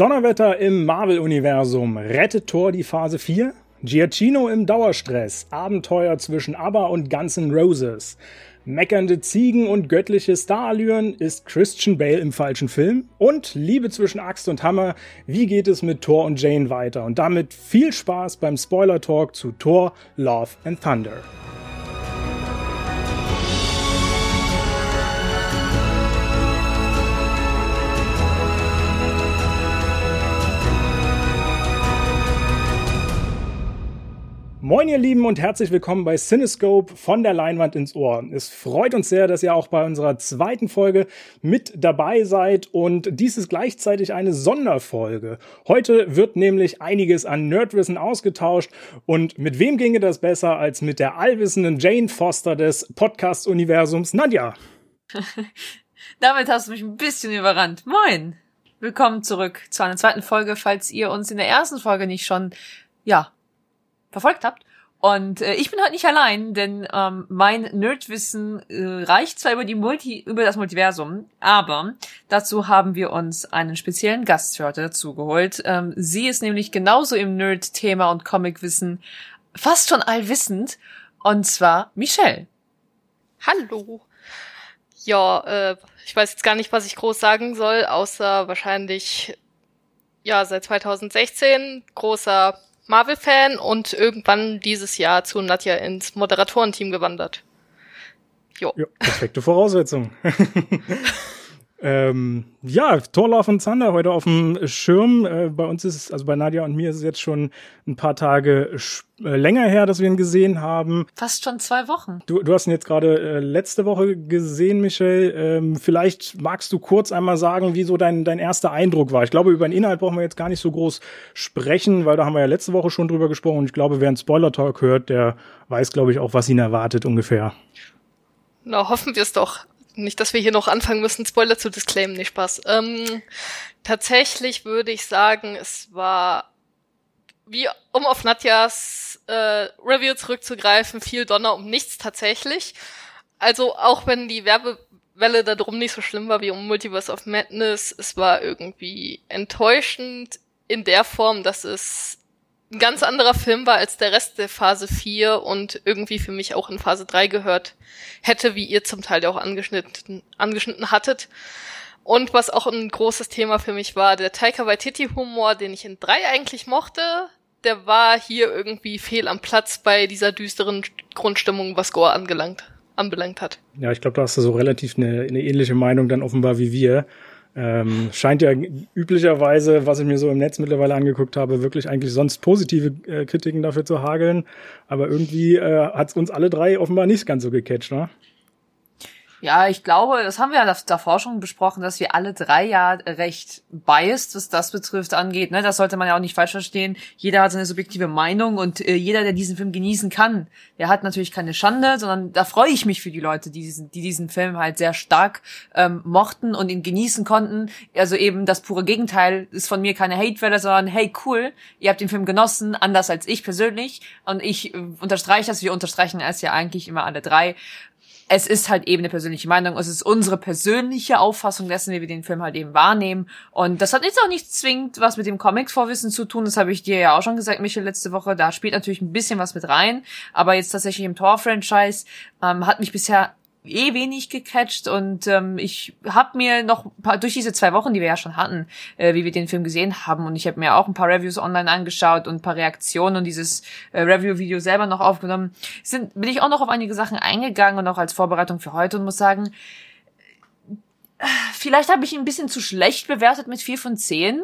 Donnerwetter im Marvel-Universum. Rettet Thor die Phase 4? Giacchino im Dauerstress. Abenteuer zwischen ABBA und Guns N' Roses. Meckernde Ziegen und göttliche Starallüren ist Christian Bale im falschen Film. Und Liebe zwischen Axt und Hammer. Wie geht es mit Thor und Jane weiter? Und damit viel Spaß beim Spoiler-Talk zu Thor, Love and Thunder. Moin ihr Lieben und herzlich willkommen bei Cinescope von der Leinwand ins Ohr. Es freut uns sehr, dass ihr auch bei unserer zweiten Folge mit dabei seid und dies ist gleichzeitig eine Sonderfolge. Heute wird nämlich einiges an Nerdwissen ausgetauscht und mit wem ginge das besser als mit der allwissenden Jane Foster des Podcast-Universums Nadja. Damit hast du mich ein bisschen überrannt. Moin! Willkommen zurück zu einer zweiten Folge, falls ihr uns in der ersten Folge nicht schon, ja, verfolgt habt. Und äh, ich bin heute nicht allein, denn ähm, mein Nerdwissen äh, reicht zwar über die Multi über das Multiversum, aber dazu haben wir uns einen speziellen Gast für heute dazugeholt. Ähm, sie ist nämlich genauso im Nerd-Thema und Comicwissen fast schon allwissend, und zwar Michelle. Hallo. Ja, äh, ich weiß jetzt gar nicht, was ich groß sagen soll, außer wahrscheinlich ja seit 2016 großer Marvel-Fan und irgendwann dieses Jahr zu Nadja ins Moderatorenteam gewandert. Jo. Ja, perfekte Voraussetzung. Ähm, ja, Torlauf und Zander heute auf dem Schirm. Äh, bei uns ist es, also bei Nadja und mir ist es jetzt schon ein paar Tage äh, länger her, dass wir ihn gesehen haben. Fast schon zwei Wochen. Du, du hast ihn jetzt gerade äh, letzte Woche gesehen, Michel. Ähm, vielleicht magst du kurz einmal sagen, wie so dein, dein erster Eindruck war. Ich glaube, über den Inhalt brauchen wir jetzt gar nicht so groß sprechen, weil da haben wir ja letzte Woche schon drüber gesprochen. Und ich glaube, wer einen Spoiler-Talk hört, der weiß, glaube ich, auch, was ihn erwartet ungefähr. Na, hoffen wir es doch. Nicht, dass wir hier noch anfangen müssen, Spoiler zu disclaimen, nicht Spaß. Ähm, tatsächlich würde ich sagen, es war, wie um auf Nadjas äh, Review zurückzugreifen, viel Donner um nichts tatsächlich. Also auch wenn die Werbewelle da drum nicht so schlimm war wie um Multiverse of Madness, es war irgendwie enttäuschend in der Form, dass es ein ganz anderer Film war als der Rest der Phase 4 und irgendwie für mich auch in Phase 3 gehört hätte, wie ihr zum Teil auch angeschnitten, angeschnitten hattet. Und was auch ein großes Thema für mich war, der Taika Waititi-Humor, den ich in 3 eigentlich mochte, der war hier irgendwie fehl am Platz bei dieser düsteren Grundstimmung, was Gore angelangt, anbelangt hat. Ja, ich glaube, da hast du so relativ eine, eine ähnliche Meinung dann offenbar wie wir. Ähm, scheint ja üblicherweise, was ich mir so im Netz mittlerweile angeguckt habe, wirklich eigentlich sonst positive äh, Kritiken dafür zu hageln. Aber irgendwie äh, hat es uns alle drei offenbar nicht ganz so gecatcht, ne? Ja, ich glaube, das haben wir ja davor schon besprochen, dass wir alle drei ja recht biased, was das betrifft, angeht. Ne? Das sollte man ja auch nicht falsch verstehen. Jeder hat seine subjektive Meinung und äh, jeder, der diesen Film genießen kann, der hat natürlich keine Schande, sondern da freue ich mich für die Leute, die diesen, die diesen Film halt sehr stark ähm, mochten und ihn genießen konnten. Also eben das pure Gegenteil ist von mir keine Hate-Welle, sondern hey, cool, ihr habt den Film genossen, anders als ich persönlich. Und ich äh, unterstreiche das, wir unterstreichen es ja eigentlich immer alle drei es ist halt eben eine persönliche Meinung. Es ist unsere persönliche Auffassung dessen, wie wir den Film halt eben wahrnehmen. Und das hat jetzt auch nicht zwingend was mit dem Comics-Vorwissen zu tun. Das habe ich dir ja auch schon gesagt, Michael, letzte Woche. Da spielt natürlich ein bisschen was mit rein. Aber jetzt tatsächlich im Tor-Franchise ähm, hat mich bisher eh wenig gecatcht und ähm, ich habe mir noch paar, durch diese zwei Wochen, die wir ja schon hatten, äh, wie wir den Film gesehen haben und ich habe mir auch ein paar Reviews online angeschaut und ein paar Reaktionen und dieses äh, Review-Video selber noch aufgenommen, sind bin ich auch noch auf einige Sachen eingegangen und auch als Vorbereitung für heute und muss sagen, vielleicht habe ich ihn ein bisschen zu schlecht bewertet mit vier von zehn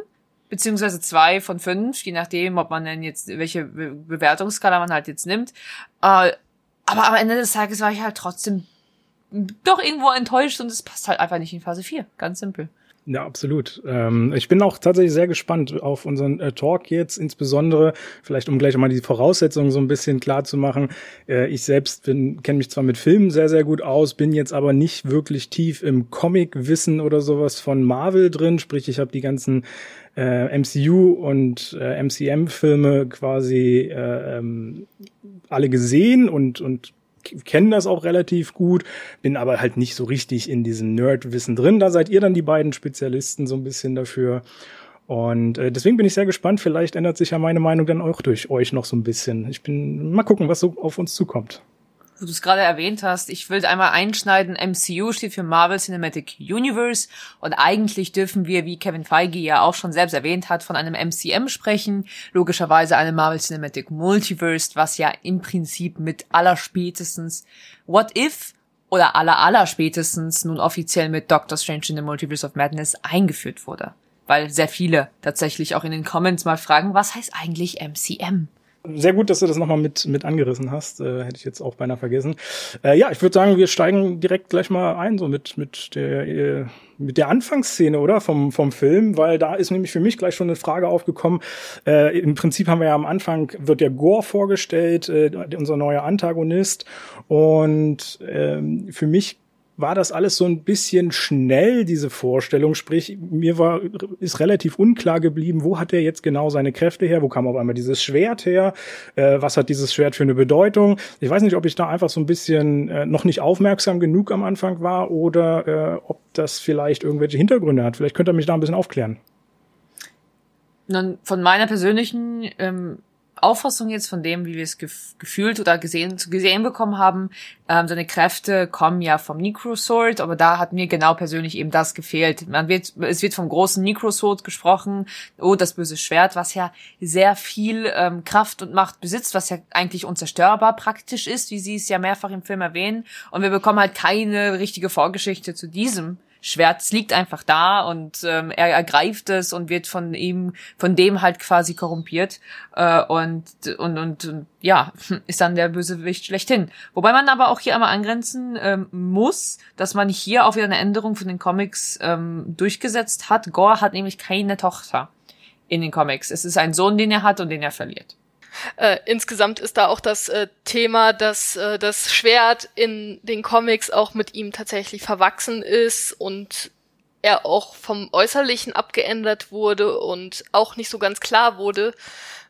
beziehungsweise zwei von fünf, je nachdem, ob man denn jetzt welche Bewertungsskala man halt jetzt nimmt. Äh, aber am Ende des Tages war ich halt trotzdem doch irgendwo enttäuscht und es passt halt einfach nicht in Phase 4. Ganz simpel. Ja, absolut. Ähm, ich bin auch tatsächlich sehr gespannt auf unseren äh, Talk jetzt, insbesondere vielleicht um gleich mal die Voraussetzungen so ein bisschen klar zu machen. Äh, ich selbst bin kenne mich zwar mit Filmen sehr sehr gut aus, bin jetzt aber nicht wirklich tief im Comic-Wissen oder sowas von Marvel drin. Sprich, ich habe die ganzen äh, MCU und äh, MCM-Filme quasi äh, ähm, alle gesehen und und kenne das auch relativ gut, bin aber halt nicht so richtig in diesem Nerd-Wissen drin. Da seid ihr dann die beiden Spezialisten so ein bisschen dafür. Und äh, deswegen bin ich sehr gespannt. Vielleicht ändert sich ja meine Meinung dann auch durch euch noch so ein bisschen. Ich bin mal gucken, was so auf uns zukommt du es gerade erwähnt hast, ich will einmal einschneiden, MCU steht für Marvel Cinematic Universe und eigentlich dürfen wir, wie Kevin Feige ja auch schon selbst erwähnt hat, von einem MCM sprechen, logischerweise einem Marvel Cinematic Multiverse, was ja im Prinzip mit aller spätestens What If oder aller aller spätestens nun offiziell mit Doctor Strange in the Multiverse of Madness eingeführt wurde. Weil sehr viele tatsächlich auch in den Comments mal fragen, was heißt eigentlich MCM? Sehr gut, dass du das nochmal mit, mit angerissen hast. Äh, hätte ich jetzt auch beinahe vergessen. Äh, ja, ich würde sagen, wir steigen direkt gleich mal ein, so mit, mit der, äh, mit der Anfangsszene, oder? Vom, vom Film, weil da ist nämlich für mich gleich schon eine Frage aufgekommen. Äh, Im Prinzip haben wir ja am Anfang, wird der Gore vorgestellt, äh, unser neuer Antagonist. Und ähm, für mich war das alles so ein bisschen schnell, diese Vorstellung. Sprich, mir war, ist relativ unklar geblieben, wo hat er jetzt genau seine Kräfte her? Wo kam auf einmal dieses Schwert her? Äh, was hat dieses Schwert für eine Bedeutung? Ich weiß nicht, ob ich da einfach so ein bisschen äh, noch nicht aufmerksam genug am Anfang war oder äh, ob das vielleicht irgendwelche Hintergründe hat. Vielleicht könnt ihr mich da ein bisschen aufklären. Nun, von meiner persönlichen ähm, Auffassung jetzt von dem, wie wir es gef gefühlt oder gesehen, gesehen bekommen haben, ähm, seine Kräfte kommen ja vom Necrosword, aber da hat mir genau persönlich eben das gefehlt. Man wird, es wird vom großen Necrosword gesprochen, oh, das böse Schwert, was ja sehr viel ähm, Kraft und Macht besitzt, was ja eigentlich unzerstörbar praktisch ist, wie sie es ja mehrfach im Film erwähnen. Und wir bekommen halt keine richtige Vorgeschichte zu diesem Schwert liegt einfach da und ähm, er ergreift es und wird von ihm, von dem halt quasi korrumpiert äh, und, und, und, ja, ist dann der Bösewicht schlechthin. Wobei man aber auch hier einmal angrenzen ähm, muss, dass man hier auch wieder eine Änderung von den Comics ähm, durchgesetzt hat. Gore hat nämlich keine Tochter in den Comics. Es ist ein Sohn, den er hat und den er verliert. Äh, insgesamt ist da auch das äh, Thema, dass äh, das Schwert in den Comics auch mit ihm tatsächlich verwachsen ist und er auch vom Äußerlichen abgeändert wurde und auch nicht so ganz klar wurde,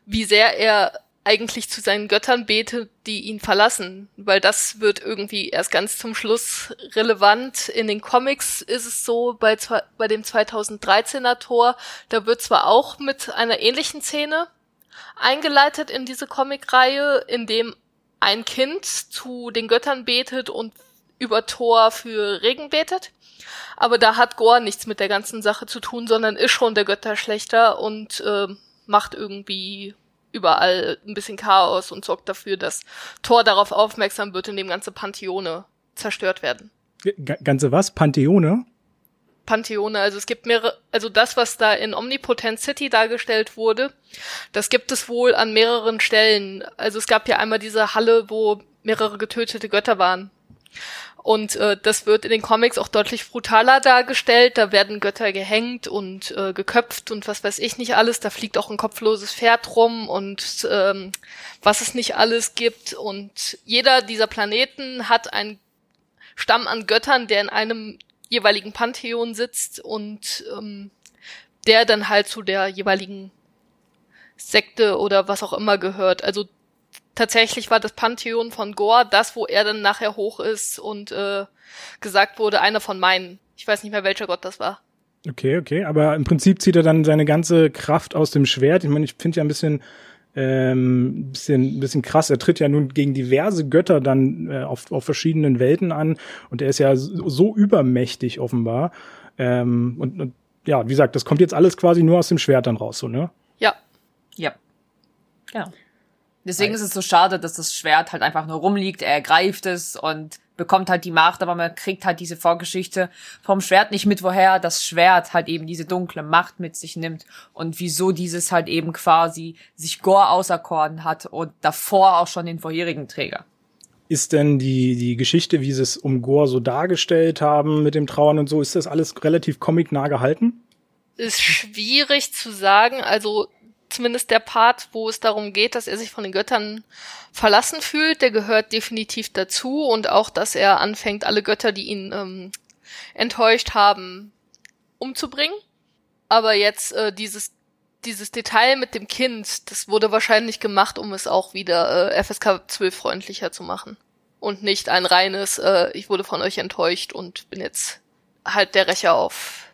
wie sehr er eigentlich zu seinen Göttern betet, die ihn verlassen, weil das wird irgendwie erst ganz zum Schluss relevant. In den Comics ist es so, bei, bei dem 2013er Tor, da wird zwar auch mit einer ähnlichen Szene eingeleitet in diese Comicreihe, in dem ein Kind zu den Göttern betet und über Thor für Regen betet. Aber da hat Gore nichts mit der ganzen Sache zu tun, sondern ist schon der Götterschlechter und äh, macht irgendwie überall ein bisschen Chaos und sorgt dafür, dass Thor darauf aufmerksam wird, indem ganze Pantheone zerstört werden. G ganze was? Pantheone? Pantheone. Also es gibt mehrere, also das, was da in Omnipotent City dargestellt wurde, das gibt es wohl an mehreren Stellen. Also es gab ja einmal diese Halle, wo mehrere getötete Götter waren. Und äh, das wird in den Comics auch deutlich brutaler dargestellt. Da werden Götter gehängt und äh, geköpft und was weiß ich nicht alles. Da fliegt auch ein kopfloses Pferd rum und ähm, was es nicht alles gibt. Und jeder dieser Planeten hat einen Stamm an Göttern, der in einem jeweiligen Pantheon sitzt und ähm, der dann halt zu der jeweiligen Sekte oder was auch immer gehört. Also tatsächlich war das Pantheon von Gore das, wo er dann nachher hoch ist und äh, gesagt wurde, einer von meinen. Ich weiß nicht mehr, welcher Gott das war. Okay, okay, aber im Prinzip zieht er dann seine ganze Kraft aus dem Schwert. Ich meine, ich finde ja ein bisschen ähm, bisschen, bisschen krass. Er tritt ja nun gegen diverse Götter dann äh, auf, auf verschiedenen Welten an und er ist ja so, so übermächtig offenbar. Ähm, und, und ja, wie gesagt, das kommt jetzt alles quasi nur aus dem Schwert dann raus, so, ne? Ja. Ja. Genau. Deswegen ist es so schade, dass das Schwert halt einfach nur rumliegt, er ergreift es und bekommt halt die Macht, aber man kriegt halt diese Vorgeschichte vom Schwert nicht mit, woher das Schwert halt eben diese dunkle Macht mit sich nimmt und wieso dieses halt eben quasi sich Gore auserkoren hat und davor auch schon den vorherigen Träger. Ist denn die, die Geschichte, wie sie es um Gore so dargestellt haben mit dem Trauern und so, ist das alles relativ comicnah gehalten? Ist schwierig zu sagen. Also zumindest der Part, wo es darum geht, dass er sich von den Göttern verlassen fühlt, der gehört definitiv dazu und auch, dass er anfängt, alle Götter, die ihn ähm, enttäuscht haben, umzubringen. Aber jetzt äh, dieses dieses Detail mit dem Kind, das wurde wahrscheinlich gemacht, um es auch wieder äh, FSK 12 freundlicher zu machen und nicht ein reines äh, ich wurde von euch enttäuscht und bin jetzt halt der Rächer auf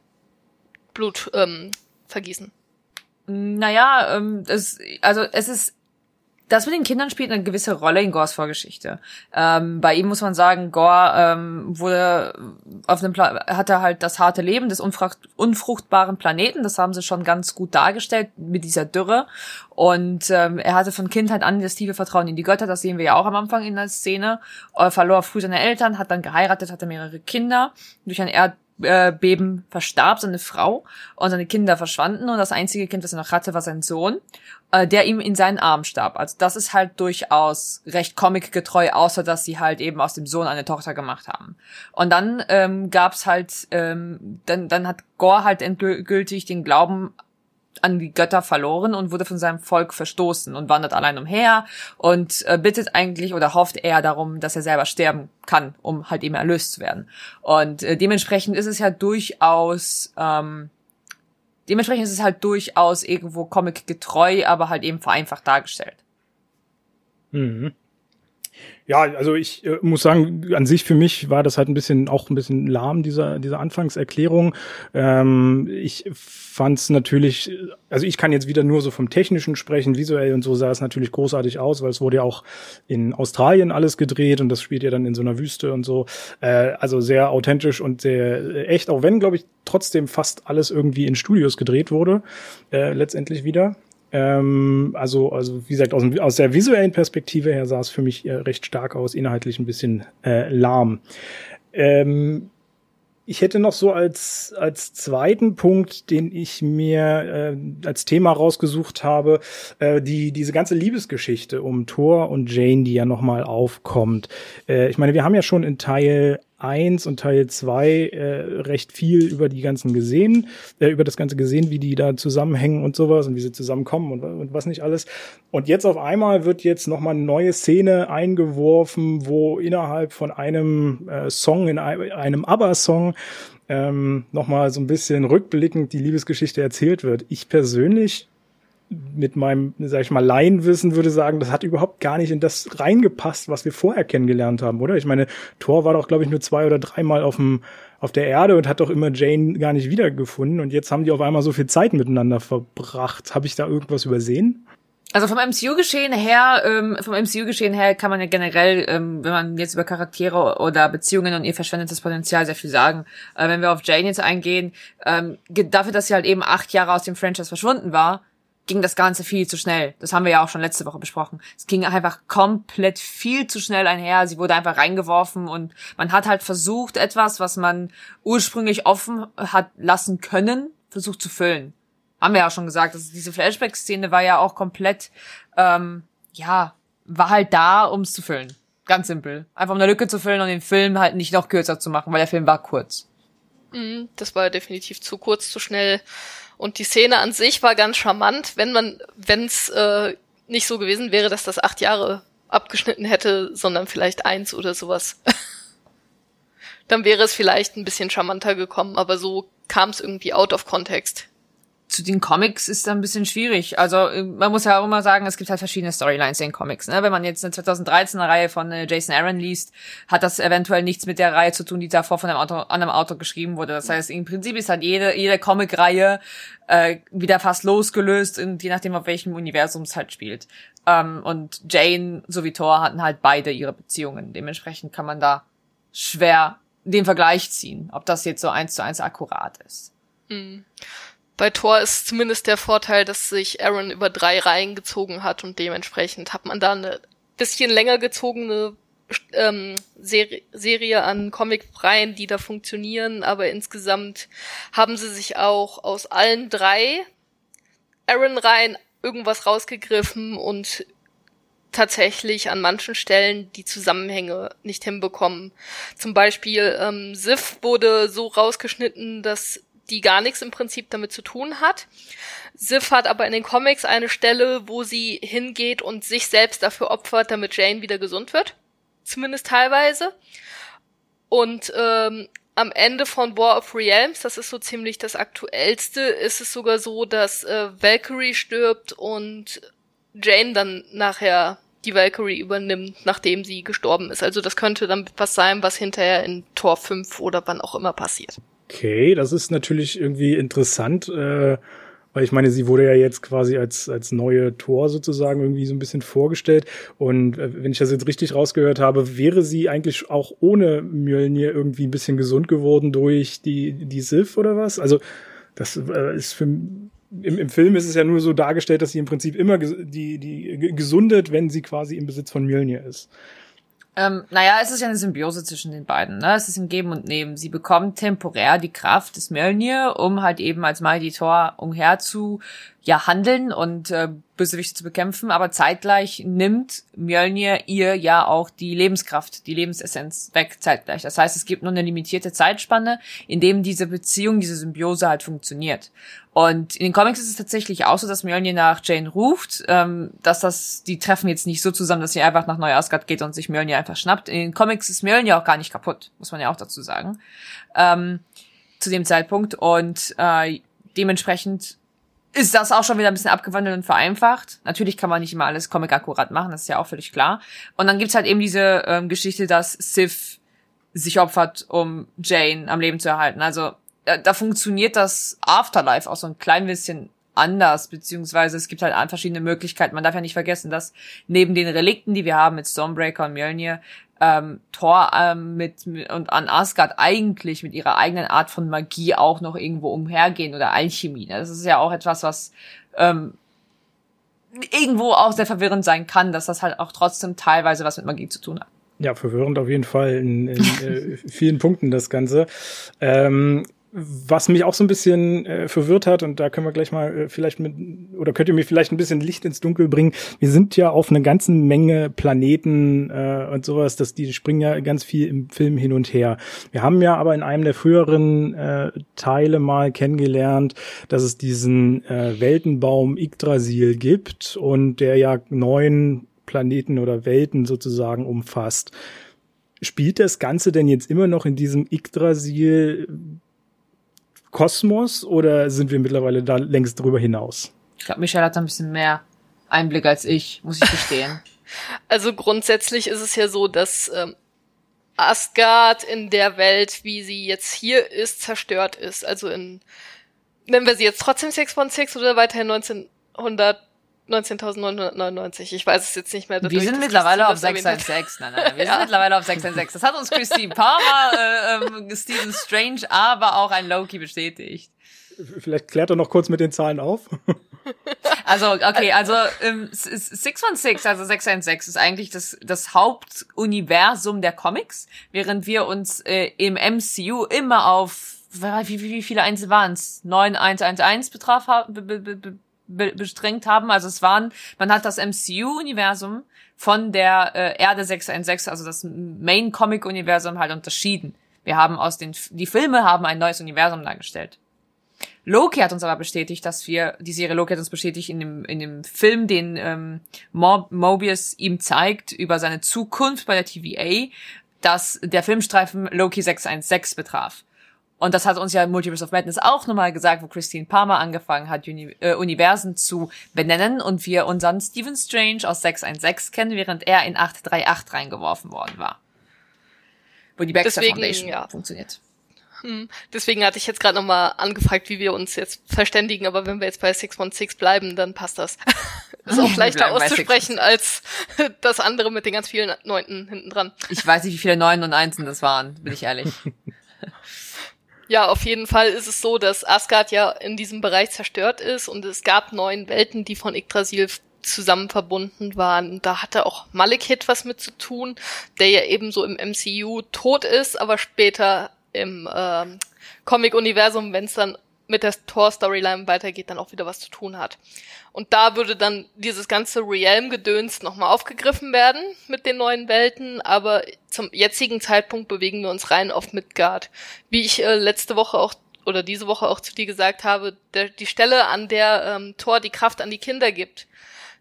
Blut ähm, vergießen. Naja, ähm, es, also es ist das mit den Kindern spielt eine gewisse Rolle in Gores Vorgeschichte. Ähm, bei ihm muss man sagen, Gore ähm, wurde auf dem Pla hatte halt das harte Leben des unfrucht unfruchtbaren Planeten. Das haben sie schon ganz gut dargestellt mit dieser Dürre. Und ähm, er hatte von Kindheit an das tiefe Vertrauen in die Götter. Das sehen wir ja auch am Anfang in der Szene. Er verlor früh seine Eltern, hat dann geheiratet, hatte mehrere Kinder. Durch ein Erd Beben verstarb seine Frau und seine Kinder verschwanden und das einzige Kind, was er noch hatte, war sein Sohn äh, der ihm in seinen Arm starb. Also das ist halt durchaus recht comicgetreu, außer dass sie halt eben aus dem Sohn eine Tochter gemacht haben. Und dann ähm, gab's halt, ähm, dann, dann hat Gore halt endgültig den Glauben an die Götter verloren und wurde von seinem Volk verstoßen und wandert allein umher und äh, bittet eigentlich oder hofft eher darum, dass er selber sterben kann, um halt eben erlöst zu werden. Und äh, dementsprechend ist es ja durchaus ähm, dementsprechend ist es halt durchaus irgendwo Comic-getreu, aber halt eben vereinfacht dargestellt. Mhm. Ja, also ich äh, muss sagen, an sich für mich war das halt ein bisschen auch ein bisschen lahm dieser dieser Anfangserklärung. Ähm, ich fand es natürlich, also ich kann jetzt wieder nur so vom technischen sprechen, visuell und so sah es natürlich großartig aus, weil es wurde ja auch in Australien alles gedreht und das spielt ja dann in so einer Wüste und so. Äh, also sehr authentisch und sehr echt, auch wenn glaube ich trotzdem fast alles irgendwie in Studios gedreht wurde äh, letztendlich wieder. Ähm, also, also wie gesagt, aus, aus, der visuellen Perspektive her sah es für mich äh, recht stark aus, inhaltlich ein bisschen äh, lahm. Ähm, ich hätte noch so als, als zweiten Punkt, den ich mir äh, als Thema rausgesucht habe, äh, die, diese ganze Liebesgeschichte um Thor und Jane, die ja nochmal aufkommt. Äh, ich meine, wir haben ja schon in Teil 1 und Teil 2 äh, recht viel über die ganzen gesehen, äh, über das Ganze gesehen, wie die da zusammenhängen und sowas und wie sie zusammenkommen und, und was nicht alles. Und jetzt auf einmal wird jetzt nochmal eine neue Szene eingeworfen, wo innerhalb von einem äh, Song, in einem ABBA-Song, ähm, nochmal so ein bisschen rückblickend die Liebesgeschichte erzählt wird. Ich persönlich mit meinem, sag ich mal, Laienwissen würde sagen, das hat überhaupt gar nicht in das reingepasst, was wir vorher kennengelernt haben, oder? Ich meine, Thor war doch, glaube ich, nur zwei oder dreimal auf dem auf der Erde und hat doch immer Jane gar nicht wiedergefunden und jetzt haben die auf einmal so viel Zeit miteinander verbracht. Habe ich da irgendwas übersehen? Also vom MCU-Geschehen her, ähm, vom MCU-Geschehen her kann man ja generell, ähm, wenn man jetzt über Charaktere oder Beziehungen und ihr verschwendetes Potenzial sehr viel sagen. Äh, wenn wir auf Jane jetzt eingehen, ähm, dafür, dass sie halt eben acht Jahre aus dem Franchise verschwunden war, ging das Ganze viel zu schnell. Das haben wir ja auch schon letzte Woche besprochen. Es ging einfach komplett viel zu schnell einher. Sie wurde einfach reingeworfen und man hat halt versucht, etwas, was man ursprünglich offen hat lassen können, versucht zu füllen. Haben wir ja auch schon gesagt. Also diese Flashback-Szene war ja auch komplett, ähm, ja, war halt da, um es zu füllen. Ganz simpel. Einfach um eine Lücke zu füllen und den Film halt nicht noch kürzer zu machen, weil der Film war kurz. Mhm, das war definitiv zu kurz, zu schnell. Und die Szene an sich war ganz charmant, wenn man, wenn es äh, nicht so gewesen wäre, dass das acht Jahre abgeschnitten hätte, sondern vielleicht eins oder sowas. Dann wäre es vielleicht ein bisschen charmanter gekommen, aber so kam es irgendwie out of context zu den Comics ist da ein bisschen schwierig. Also man muss ja auch immer sagen, es gibt halt verschiedene Storylines in Comics. Ne? Wenn man jetzt eine 2013er Reihe von äh, Jason Aaron liest, hat das eventuell nichts mit der Reihe zu tun, die davor von einem Autor, einem Autor geschrieben wurde. Das heißt, im Prinzip ist halt jede, jede Comic-Reihe äh, wieder fast losgelöst, und je nachdem, auf welchem Universum es halt spielt. Ähm, und Jane sowie Thor hatten halt beide ihre Beziehungen. Dementsprechend kann man da schwer den Vergleich ziehen, ob das jetzt so eins zu eins akkurat ist. Mhm. Bei Thor ist zumindest der Vorteil, dass sich Aaron über drei Reihen gezogen hat und dementsprechend hat man da eine bisschen länger gezogene ähm, Serie, Serie an Comic-Reihen, die da funktionieren, aber insgesamt haben sie sich auch aus allen drei Aaron-Reihen irgendwas rausgegriffen und tatsächlich an manchen Stellen die Zusammenhänge nicht hinbekommen. Zum Beispiel ähm, Sif wurde so rausgeschnitten, dass die gar nichts im Prinzip damit zu tun hat. Sif hat aber in den Comics eine Stelle, wo sie hingeht und sich selbst dafür opfert, damit Jane wieder gesund wird. Zumindest teilweise. Und ähm, am Ende von War of Realms, das ist so ziemlich das aktuellste, ist es sogar so, dass äh, Valkyrie stirbt und Jane dann nachher die Valkyrie übernimmt, nachdem sie gestorben ist. Also das könnte dann was sein, was hinterher in Tor 5 oder wann auch immer passiert. Okay, das ist natürlich irgendwie interessant. Äh Weil ich meine, sie wurde ja jetzt quasi als, als neue Tor sozusagen irgendwie so ein bisschen vorgestellt. Und äh, wenn ich das jetzt richtig rausgehört habe, wäre sie eigentlich auch ohne Mjölnir irgendwie ein bisschen gesund geworden durch die, die Sif oder was? Also, das äh, ist für im, im Film ist es ja nur so dargestellt, dass sie im Prinzip immer die, die gesundet, wenn sie quasi im Besitz von Mjölnir ist. Ähm, naja, es ist ja eine Symbiose zwischen den beiden. Ne? Es ist ein Geben und Nehmen. Sie bekommt temporär die Kraft des Mjölnir, um halt eben als Mighty Thor umher zu ja handeln und äh, Bösewichte zu bekämpfen, aber zeitgleich nimmt Mjölnir ihr ja auch die Lebenskraft, die Lebensessenz weg zeitgleich. Das heißt, es gibt nur eine limitierte Zeitspanne, in dem diese Beziehung, diese Symbiose halt funktioniert. Und in den Comics ist es tatsächlich auch so, dass Mjölnir nach Jane ruft, ähm, dass das, die treffen jetzt nicht so zusammen, dass sie einfach nach Neu-Asgard geht und sich Mjölnir einfach schnappt. In den Comics ist Mjölnir auch gar nicht kaputt, muss man ja auch dazu sagen, ähm, zu dem Zeitpunkt. Und äh, dementsprechend ist das auch schon wieder ein bisschen abgewandelt und vereinfacht. Natürlich kann man nicht immer alles comic-akkurat machen, das ist ja auch völlig klar. Und dann gibt's halt eben diese ähm, Geschichte, dass Sif sich opfert, um Jane am Leben zu erhalten. Also da, da funktioniert das Afterlife auch so ein klein bisschen anders, beziehungsweise es gibt halt verschiedene Möglichkeiten. Man darf ja nicht vergessen, dass neben den Relikten, die wir haben mit Stormbreaker und Mjölnir, ähm, Thor ähm, mit, mit und an Asgard eigentlich mit ihrer eigenen Art von Magie auch noch irgendwo umhergehen oder Alchemie. Ne? Das ist ja auch etwas, was ähm, irgendwo auch sehr verwirrend sein kann, dass das halt auch trotzdem teilweise was mit Magie zu tun hat. Ja, verwirrend auf jeden Fall in, in äh, vielen Punkten das Ganze. Ähm, was mich auch so ein bisschen äh, verwirrt hat, und da können wir gleich mal äh, vielleicht mit, oder könnt ihr mir vielleicht ein bisschen Licht ins Dunkel bringen. Wir sind ja auf eine ganzen Menge Planeten äh, und sowas, dass die springen ja ganz viel im Film hin und her. Wir haben ja aber in einem der früheren äh, Teile mal kennengelernt, dass es diesen äh, Weltenbaum Yggdrasil gibt und der ja neun Planeten oder Welten sozusagen umfasst. Spielt das Ganze denn jetzt immer noch in diesem Yggdrasil Kosmos oder sind wir mittlerweile da längst drüber hinaus? Ich glaube, Michelle hat da ein bisschen mehr Einblick als ich, muss ich gestehen. Also grundsätzlich ist es ja so, dass ähm, Asgard in der Welt, wie sie jetzt hier ist, zerstört ist. Also in, nennen wir sie jetzt trotzdem 616 oder weiterhin 1900 19.999. Ich weiß es jetzt nicht mehr. Wir sind mittlerweile auf 616. Nein, nein, wir ja. sind mittlerweile auf 616. Das hat uns Christine Palmer, äh, ähm, Stephen Strange, aber auch ein Loki bestätigt. Vielleicht klärt er noch kurz mit den Zahlen auf. Also, okay, also ähm, 616, also 616 ist eigentlich das, das Hauptuniversum der Comics, während wir uns äh, im MCU immer auf, wie, wie, wie viele Einzel waren es? 9111 betraf, be, be, be, bestrengt haben. Also es waren, man hat das MCU-Universum von der äh, Erde 616, also das Main-Comic-Universum halt unterschieden. Wir haben aus den, die Filme haben ein neues Universum dargestellt. Loki hat uns aber bestätigt, dass wir, die Serie Loki hat uns bestätigt in dem, in dem Film, den ähm, Mobius ihm zeigt über seine Zukunft bei der TVA, dass der Filmstreifen Loki 616 betraf. Und das hat uns ja Multiverse of Madness auch nochmal gesagt, wo Christine Palmer angefangen hat, Uni äh, Universen zu benennen und wir unseren Stephen Strange aus 616 kennen, während er in 838 reingeworfen worden war. Wo die Baxter Deswegen, Foundation ja. funktioniert. Hm. Deswegen hatte ich jetzt gerade nochmal angefragt, wie wir uns jetzt verständigen, aber wenn wir jetzt bei 616 bleiben, dann passt das. ist auch leichter auszusprechen als das andere mit den ganz vielen Neunten hinten dran. Ich weiß nicht, wie viele Neunen und Einsen das waren, bin ich ehrlich. Ja, auf jeden Fall ist es so, dass Asgard ja in diesem Bereich zerstört ist und es gab neun Welten, die von Yggdrasil zusammen verbunden waren. Da hatte auch Malekith was mit zu tun, der ja ebenso im MCU tot ist, aber später im äh, Comic-Universum, wenn es dann mit der Thor-Storyline weitergeht, dann auch wieder was zu tun hat. Und da würde dann dieses ganze Realm-Gedöns nochmal aufgegriffen werden mit den neuen Welten, aber zum jetzigen Zeitpunkt bewegen wir uns rein auf Midgard. Wie ich äh, letzte Woche auch oder diese Woche auch zu dir gesagt habe, der, die Stelle, an der ähm, Thor die Kraft an die Kinder gibt,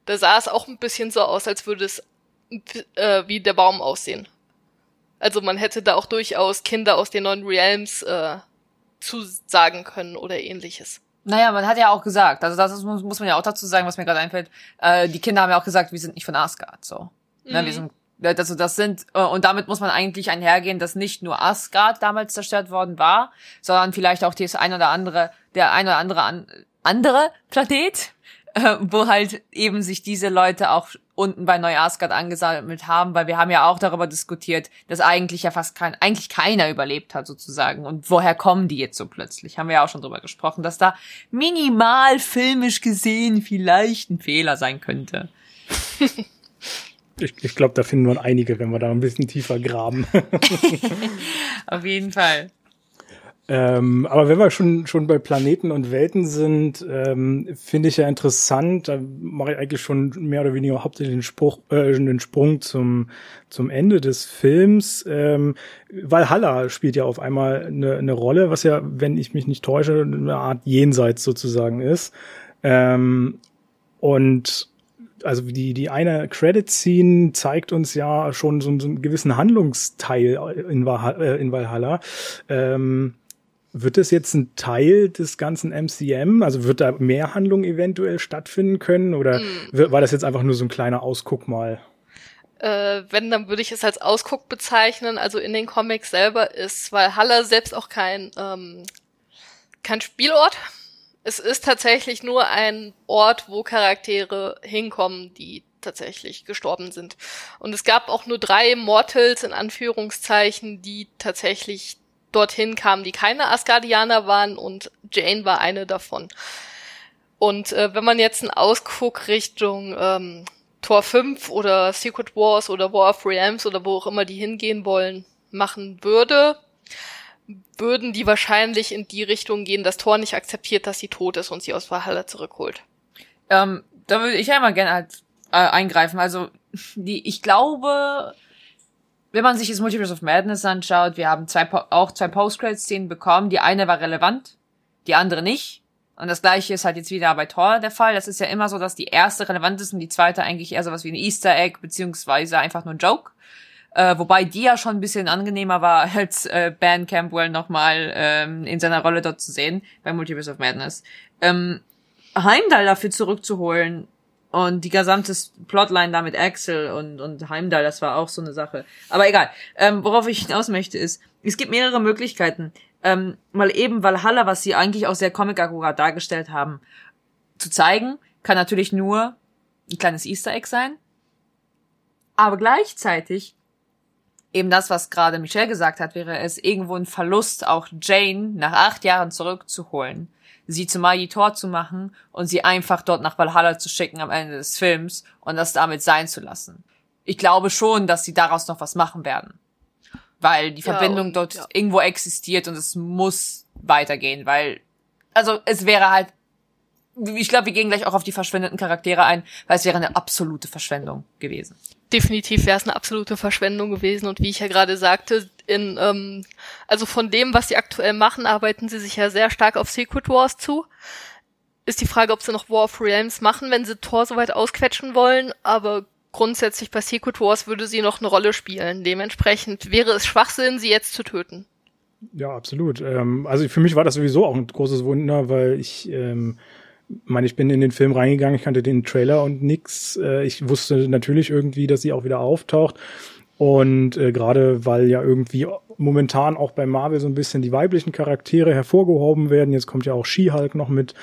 da sah es auch ein bisschen so aus, als würde es äh, wie der Baum aussehen. Also man hätte da auch durchaus Kinder aus den neuen Realms äh, zusagen können oder ähnliches. Naja, man hat ja auch gesagt, also das muss, muss man ja auch dazu sagen, was mir gerade einfällt, äh, die Kinder haben ja auch gesagt, wir sind nicht von Asgard, so. Mhm. Ne, wir mhm. sind Also das sind, äh, und damit muss man eigentlich einhergehen, dass nicht nur Asgard damals zerstört worden war, sondern vielleicht auch das ein oder andere, der ein oder andere an, andere Planet, äh, wo halt eben sich diese Leute auch unten bei Neu-Asgard angesammelt haben, weil wir haben ja auch darüber diskutiert, dass eigentlich ja fast kein, eigentlich keiner überlebt hat sozusagen. Und woher kommen die jetzt so plötzlich? Haben wir ja auch schon drüber gesprochen, dass da minimal filmisch gesehen vielleicht ein Fehler sein könnte. ich ich glaube, da finden wir einige, wenn wir da ein bisschen tiefer graben. Auf jeden Fall. Ähm, aber wenn wir schon, schon bei Planeten und Welten sind, ähm, finde ich ja interessant, da mache ich eigentlich schon mehr oder weniger hauptsächlich den, Spruch, äh, den Sprung zum, zum Ende des Films. Ähm, Valhalla spielt ja auf einmal eine, eine Rolle, was ja, wenn ich mich nicht täusche, eine Art Jenseits sozusagen ist. Ähm, und also die, die eine Credit-Scene zeigt uns ja schon so, so einen gewissen Handlungsteil in, Valhalla. Äh, in Valhalla. Ähm, wird das jetzt ein Teil des ganzen MCM? Also wird da mehr Handlung eventuell stattfinden können? Oder mm. war das jetzt einfach nur so ein kleiner Ausguck mal? Äh, wenn, dann würde ich es als Ausguck bezeichnen. Also in den Comics selber ist Valhalla selbst auch kein, ähm, kein Spielort. Es ist tatsächlich nur ein Ort, wo Charaktere hinkommen, die tatsächlich gestorben sind. Und es gab auch nur drei Mortals in Anführungszeichen, die tatsächlich dorthin kamen, die keine Asgardianer waren und Jane war eine davon. Und äh, wenn man jetzt einen Ausguck Richtung ähm, Tor 5 oder Secret Wars oder War of Realms oder wo auch immer die hingehen wollen, machen würde, würden die wahrscheinlich in die Richtung gehen, dass Thor nicht akzeptiert, dass sie tot ist und sie aus Valhalla zurückholt. Ähm, da würde ich einmal gerne halt, äh, eingreifen. Also, die, ich glaube, wenn man sich das Multiverse of Madness anschaut, wir haben zwei, auch zwei Post-Credit-Szenen bekommen. Die eine war relevant, die andere nicht. Und das gleiche ist halt jetzt wieder bei Thor der Fall. Das ist ja immer so, dass die erste relevant ist und die zweite eigentlich eher so was wie ein Easter Egg, beziehungsweise einfach nur ein Joke. Äh, wobei die ja schon ein bisschen angenehmer war, als äh, Ben Campbell nochmal ähm, in seiner Rolle dort zu sehen, bei Multiverse of Madness. Ähm, Heimdall dafür zurückzuholen, und die gesamte Plotline da mit Axel und, und Heimdall, das war auch so eine Sache. Aber egal. Ähm, worauf ich hinaus möchte ist, es gibt mehrere Möglichkeiten. Ähm, mal eben Valhalla, was sie eigentlich auch sehr comic-akkurat dargestellt haben, zu zeigen, kann natürlich nur ein kleines Easter Egg sein. Aber gleichzeitig, eben das, was gerade Michelle gesagt hat, wäre es irgendwo ein Verlust, auch Jane nach acht Jahren zurückzuholen sie zu Magi Tor zu machen und sie einfach dort nach Valhalla zu schicken am Ende des Films und das damit sein zu lassen. Ich glaube schon, dass sie daraus noch was machen werden. Weil die Verbindung und, dort ja. irgendwo existiert und es muss weitergehen, weil, also es wäre halt, ich glaube, wir gehen gleich auch auf die verschwindenden Charaktere ein, weil es wäre eine absolute Verschwendung gewesen definitiv wäre es eine absolute Verschwendung gewesen. Und wie ich ja gerade sagte, in, ähm, also von dem, was sie aktuell machen, arbeiten sie sich ja sehr stark auf Secret Wars zu. Ist die Frage, ob sie noch War of Realms machen, wenn sie Thor so weit ausquetschen wollen, aber grundsätzlich bei Secret Wars würde sie noch eine Rolle spielen. Dementsprechend wäre es Schwachsinn, sie jetzt zu töten. Ja, absolut. Ähm, also für mich war das sowieso auch ein großes Wunder, weil ich ähm, meine, ich bin in den Film reingegangen, ich kannte den Trailer und nix. Äh, ich wusste natürlich irgendwie, dass sie auch wieder auftaucht. Und äh, gerade weil ja irgendwie momentan auch bei Marvel so ein bisschen die weiblichen Charaktere hervorgehoben werden, jetzt kommt ja auch She-Hulk noch mit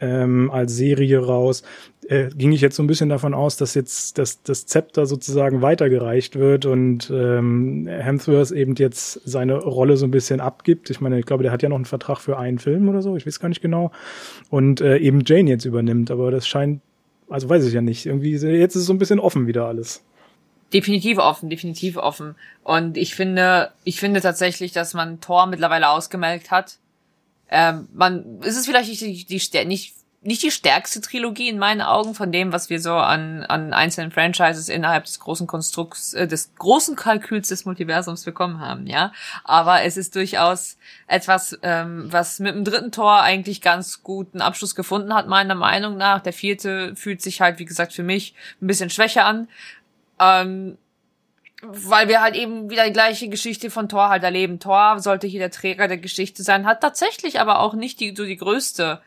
ähm, als Serie raus, äh, ging ich jetzt so ein bisschen davon aus, dass jetzt das, das Zepter sozusagen weitergereicht wird und ähm, Hemsworth eben jetzt seine Rolle so ein bisschen abgibt. Ich meine, ich glaube, der hat ja noch einen Vertrag für einen Film oder so, ich weiß gar nicht genau. Und äh, eben Jane jetzt übernimmt, aber das scheint, also weiß ich ja nicht, irgendwie, jetzt ist es so ein bisschen offen wieder alles definitiv offen, definitiv offen. Und ich finde, ich finde tatsächlich, dass man Thor mittlerweile ausgemeldet hat. Ähm, man, ist es vielleicht nicht die, die nicht nicht die stärkste Trilogie in meinen Augen von dem, was wir so an, an einzelnen Franchises innerhalb des großen Konstrukts, äh, des großen Kalküls des Multiversums bekommen haben, ja. Aber es ist durchaus etwas, ähm, was mit dem dritten Tor eigentlich ganz guten Abschluss gefunden hat, meiner Meinung nach. Der vierte fühlt sich halt, wie gesagt, für mich ein bisschen schwächer an. Ähm, weil wir halt eben wieder die gleiche Geschichte von Thor halt erleben. Thor sollte hier der Träger der Geschichte sein, hat tatsächlich aber auch nicht die, so die größte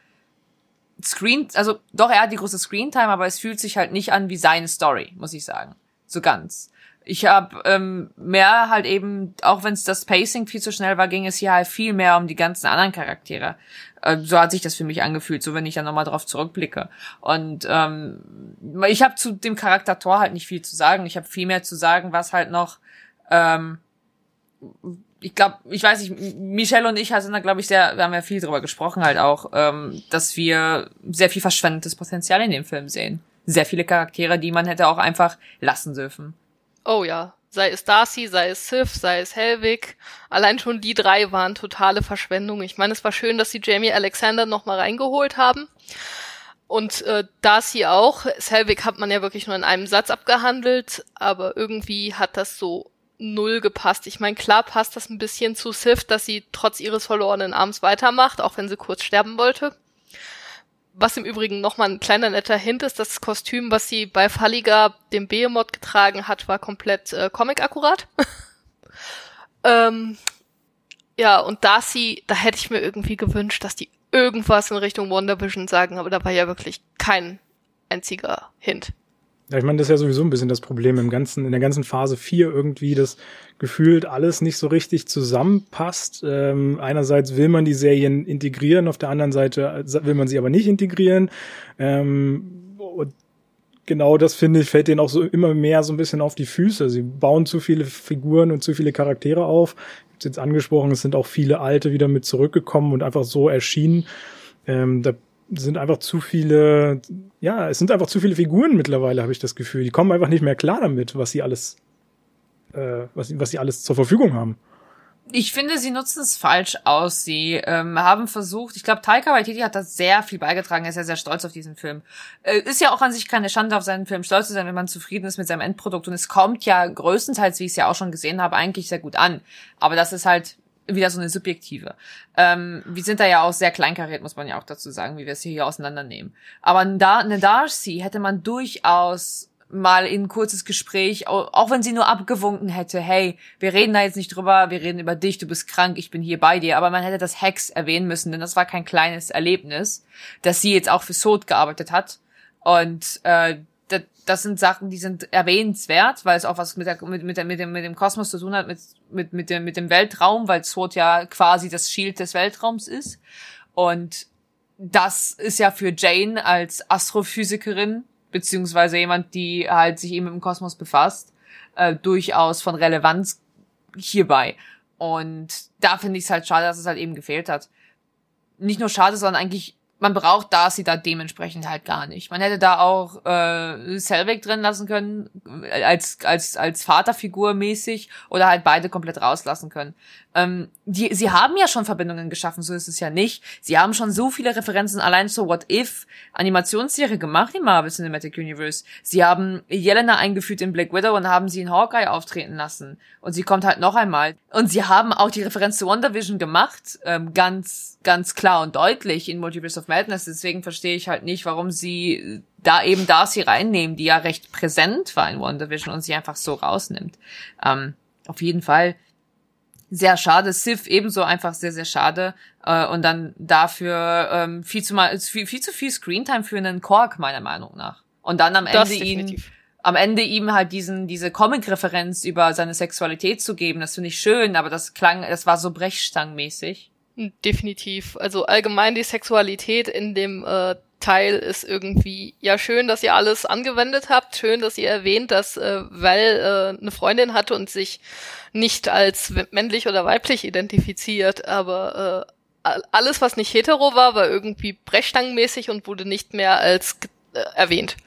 Screen, also doch, er hat die große Screentime, aber es fühlt sich halt nicht an wie seine Story, muss ich sagen. So ganz. Ich habe ähm, mehr halt eben, auch wenn es das Pacing viel zu schnell war, ging es hier halt viel mehr um die ganzen anderen Charaktere. Äh, so hat sich das für mich angefühlt, so wenn ich dann nochmal drauf zurückblicke. Und ähm, ich habe zu dem Charakter Thor halt nicht viel zu sagen. Ich habe viel mehr zu sagen, was halt noch ähm, ich glaube, ich weiß nicht, Michelle und ich sind da, glaube ich, sehr, wir haben ja viel drüber gesprochen halt auch, ähm, dass wir sehr viel verschwendetes Potenzial in dem Film sehen. Sehr viele Charaktere, die man hätte auch einfach lassen dürfen. Oh ja. Sei es Darcy, sei es Sif, sei es Helvig. Allein schon die drei waren totale Verschwendung. Ich meine, es war schön, dass sie Jamie Alexander nochmal reingeholt haben. Und äh, Darcy auch. Selvig hat man ja wirklich nur in einem Satz abgehandelt, aber irgendwie hat das so null gepasst. Ich meine, klar passt das ein bisschen zu Sif, dass sie trotz ihres verlorenen Arms weitermacht, auch wenn sie kurz sterben wollte. Was im Übrigen nochmal ein kleiner netter Hint ist, das Kostüm, was sie bei Falliga, dem Behemoth, getragen hat, war komplett äh, comic-akkurat. ähm, ja, und Darcy, da hätte ich mir irgendwie gewünscht, dass die irgendwas in Richtung WandaVision sagen, aber da war ja wirklich kein einziger Hint. Ich meine, das ist ja sowieso ein bisschen das Problem im ganzen, in der ganzen Phase 4 irgendwie, dass gefühlt alles nicht so richtig zusammenpasst. Ähm, einerseits will man die Serien integrieren, auf der anderen Seite will man sie aber nicht integrieren. Ähm, und genau das finde ich, fällt denen auch so immer mehr so ein bisschen auf die Füße. Sie bauen zu viele Figuren und zu viele Charaktere auf. Ich habe jetzt angesprochen, es sind auch viele alte wieder mit zurückgekommen und einfach so erschienen. Ähm, da sind einfach zu viele, ja, es sind einfach zu viele Figuren mittlerweile, habe ich das Gefühl. Die kommen einfach nicht mehr klar damit, was sie alles, äh, was, was sie alles zur Verfügung haben. Ich finde, sie nutzen es falsch aus. Sie ähm, haben versucht, ich glaube, Taika Waititi hat da sehr viel beigetragen. Er ist ja sehr stolz auf diesen Film. Äh, ist ja auch an sich keine Schande, auf seinen Film stolz zu sein, wenn man zufrieden ist mit seinem Endprodukt. Und es kommt ja größtenteils, wie ich es ja auch schon gesehen habe, eigentlich sehr gut an. Aber das ist halt wieder so eine subjektive. Ähm, wir sind da ja auch sehr kleinkariert, muss man ja auch dazu sagen, wie wir es hier auseinandernehmen. Aber eine Darcy hätte man durchaus mal in ein kurzes Gespräch, auch wenn sie nur abgewunken hätte, hey, wir reden da jetzt nicht drüber, wir reden über dich, du bist krank, ich bin hier bei dir, aber man hätte das Hex erwähnen müssen, denn das war kein kleines Erlebnis, dass sie jetzt auch für Sod gearbeitet hat und äh, das, sind Sachen, die sind erwähnenswert, weil es auch was mit, der, mit, mit, der, mit, dem, mit dem Kosmos zu tun hat, mit, mit, mit, dem, mit dem Weltraum, weil Sword ja quasi das Shield des Weltraums ist. Und das ist ja für Jane als Astrophysikerin, beziehungsweise jemand, die halt sich eben mit dem Kosmos befasst, äh, durchaus von Relevanz hierbei. Und da finde ich es halt schade, dass es halt eben gefehlt hat. Nicht nur schade, sondern eigentlich man braucht Darcy da dementsprechend halt gar nicht. Man hätte da auch äh, Selvig drin lassen können, äh, als, als, als Vaterfigur mäßig, oder halt beide komplett rauslassen können. Ähm, die, sie haben ja schon Verbindungen geschaffen, so ist es ja nicht. Sie haben schon so viele Referenzen allein zur What If Animationsserie gemacht im Marvel Cinematic Universe. Sie haben Jelena eingeführt in Black Widow und haben sie in Hawkeye auftreten lassen. Und sie kommt halt noch einmal. Und sie haben auch die Referenz zu WandaVision gemacht, ähm, ganz, ganz klar und deutlich in Multiverse of Madness. Deswegen verstehe ich halt nicht, warum sie da eben Darcy reinnehmen, die ja recht präsent war in WandaVision und sie einfach so rausnimmt. Ähm, auf jeden Fall sehr schade. Sif ebenso einfach sehr, sehr schade. Äh, und dann dafür ähm, viel, zu mal, viel, viel zu viel Screentime für einen Kork, meiner Meinung nach. Und dann am Ende ihn am Ende ihm halt diesen diese Comic-Referenz über seine Sexualität zu geben, das finde ich schön, aber das klang, das war so brechstangmäßig. Definitiv. Also allgemein die Sexualität in dem äh, Teil ist irgendwie, ja, schön, dass ihr alles angewendet habt, schön, dass ihr erwähnt, dass äh, Val äh, eine Freundin hatte und sich nicht als männlich oder weiblich identifiziert, aber äh, alles, was nicht hetero war, war irgendwie brechstangenmäßig und wurde nicht mehr als äh, erwähnt.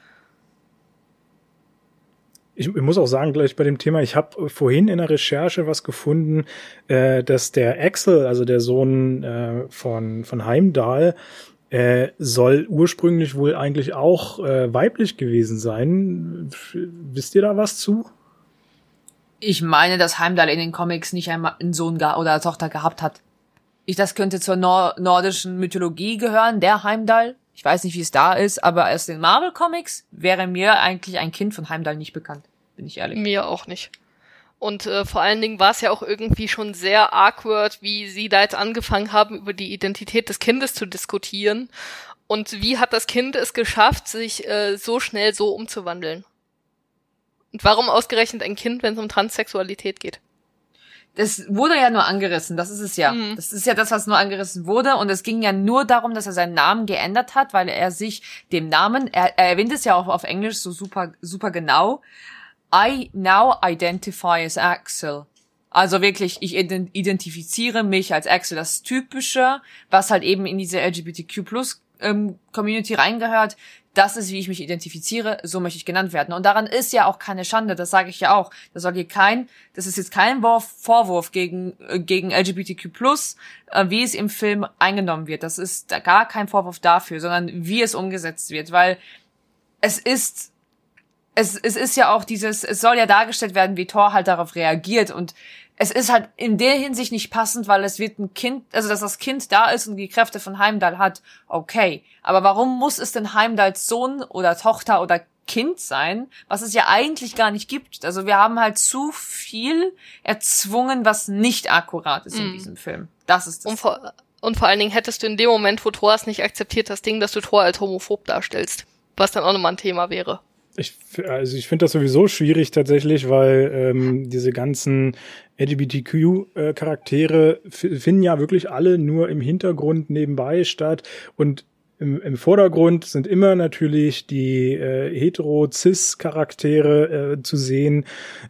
Ich, ich, muss auch sagen, gleich bei dem Thema, ich habe vorhin in der Recherche was gefunden, äh, dass der Axel, also der Sohn äh, von, von Heimdall, äh, soll ursprünglich wohl eigentlich auch äh, weiblich gewesen sein. Wisst ihr da was zu? Ich meine, dass Heimdall in den Comics nicht einmal einen Sohn oder eine Tochter gehabt hat. Ich, das könnte zur Nor nordischen Mythologie gehören, der Heimdall. Ich weiß nicht, wie es da ist, aber aus den Marvel Comics wäre mir eigentlich ein Kind von Heimdall nicht bekannt. Bin ich ehrlich. Mir auch nicht. Und äh, vor allen Dingen war es ja auch irgendwie schon sehr awkward, wie sie da jetzt angefangen haben, über die Identität des Kindes zu diskutieren. Und wie hat das Kind es geschafft, sich äh, so schnell so umzuwandeln? Und warum ausgerechnet ein Kind, wenn es um Transsexualität geht? Das wurde ja nur angerissen, das ist es ja. Mhm. Das ist ja das, was nur angerissen wurde. Und es ging ja nur darum, dass er seinen Namen geändert hat, weil er sich dem Namen, er, er erwähnt es ja auch auf Englisch so super, super genau. I now identify as Axel. Also wirklich, ich identifiziere mich als Axel, das Typische, was halt eben in diese LGBTQ Plus ähm, Community reingehört das ist, wie ich mich identifiziere, so möchte ich genannt werden. Und daran ist ja auch keine Schande, das sage ich ja auch. Das soll hier kein, das ist jetzt kein Vorwurf gegen, äh, gegen LGBTQ+, äh, wie es im Film eingenommen wird. Das ist gar kein Vorwurf dafür, sondern wie es umgesetzt wird, weil es ist, es, es ist ja auch dieses, es soll ja dargestellt werden, wie Thor halt darauf reagiert und es ist halt in der Hinsicht nicht passend, weil es wird ein Kind, also dass das Kind da ist und die Kräfte von Heimdall hat, okay. Aber warum muss es denn Heimdalls Sohn oder Tochter oder Kind sein, was es ja eigentlich gar nicht gibt. Also wir haben halt zu viel erzwungen, was nicht akkurat ist mm. in mhm. diesem Film. Das ist das. Und vor, und vor allen Dingen hättest du in dem Moment, wo Thor es nicht akzeptiert, das Ding, dass du Thor als homophob darstellst. Was dann auch nochmal ein Thema wäre. Ich, also ich finde das sowieso schwierig tatsächlich, weil ähm, diese ganzen LGBTQ-Charaktere finden ja wirklich alle nur im Hintergrund nebenbei statt. Und im, im Vordergrund sind immer natürlich die äh, hetero-cis-Charaktere äh, zu sehen,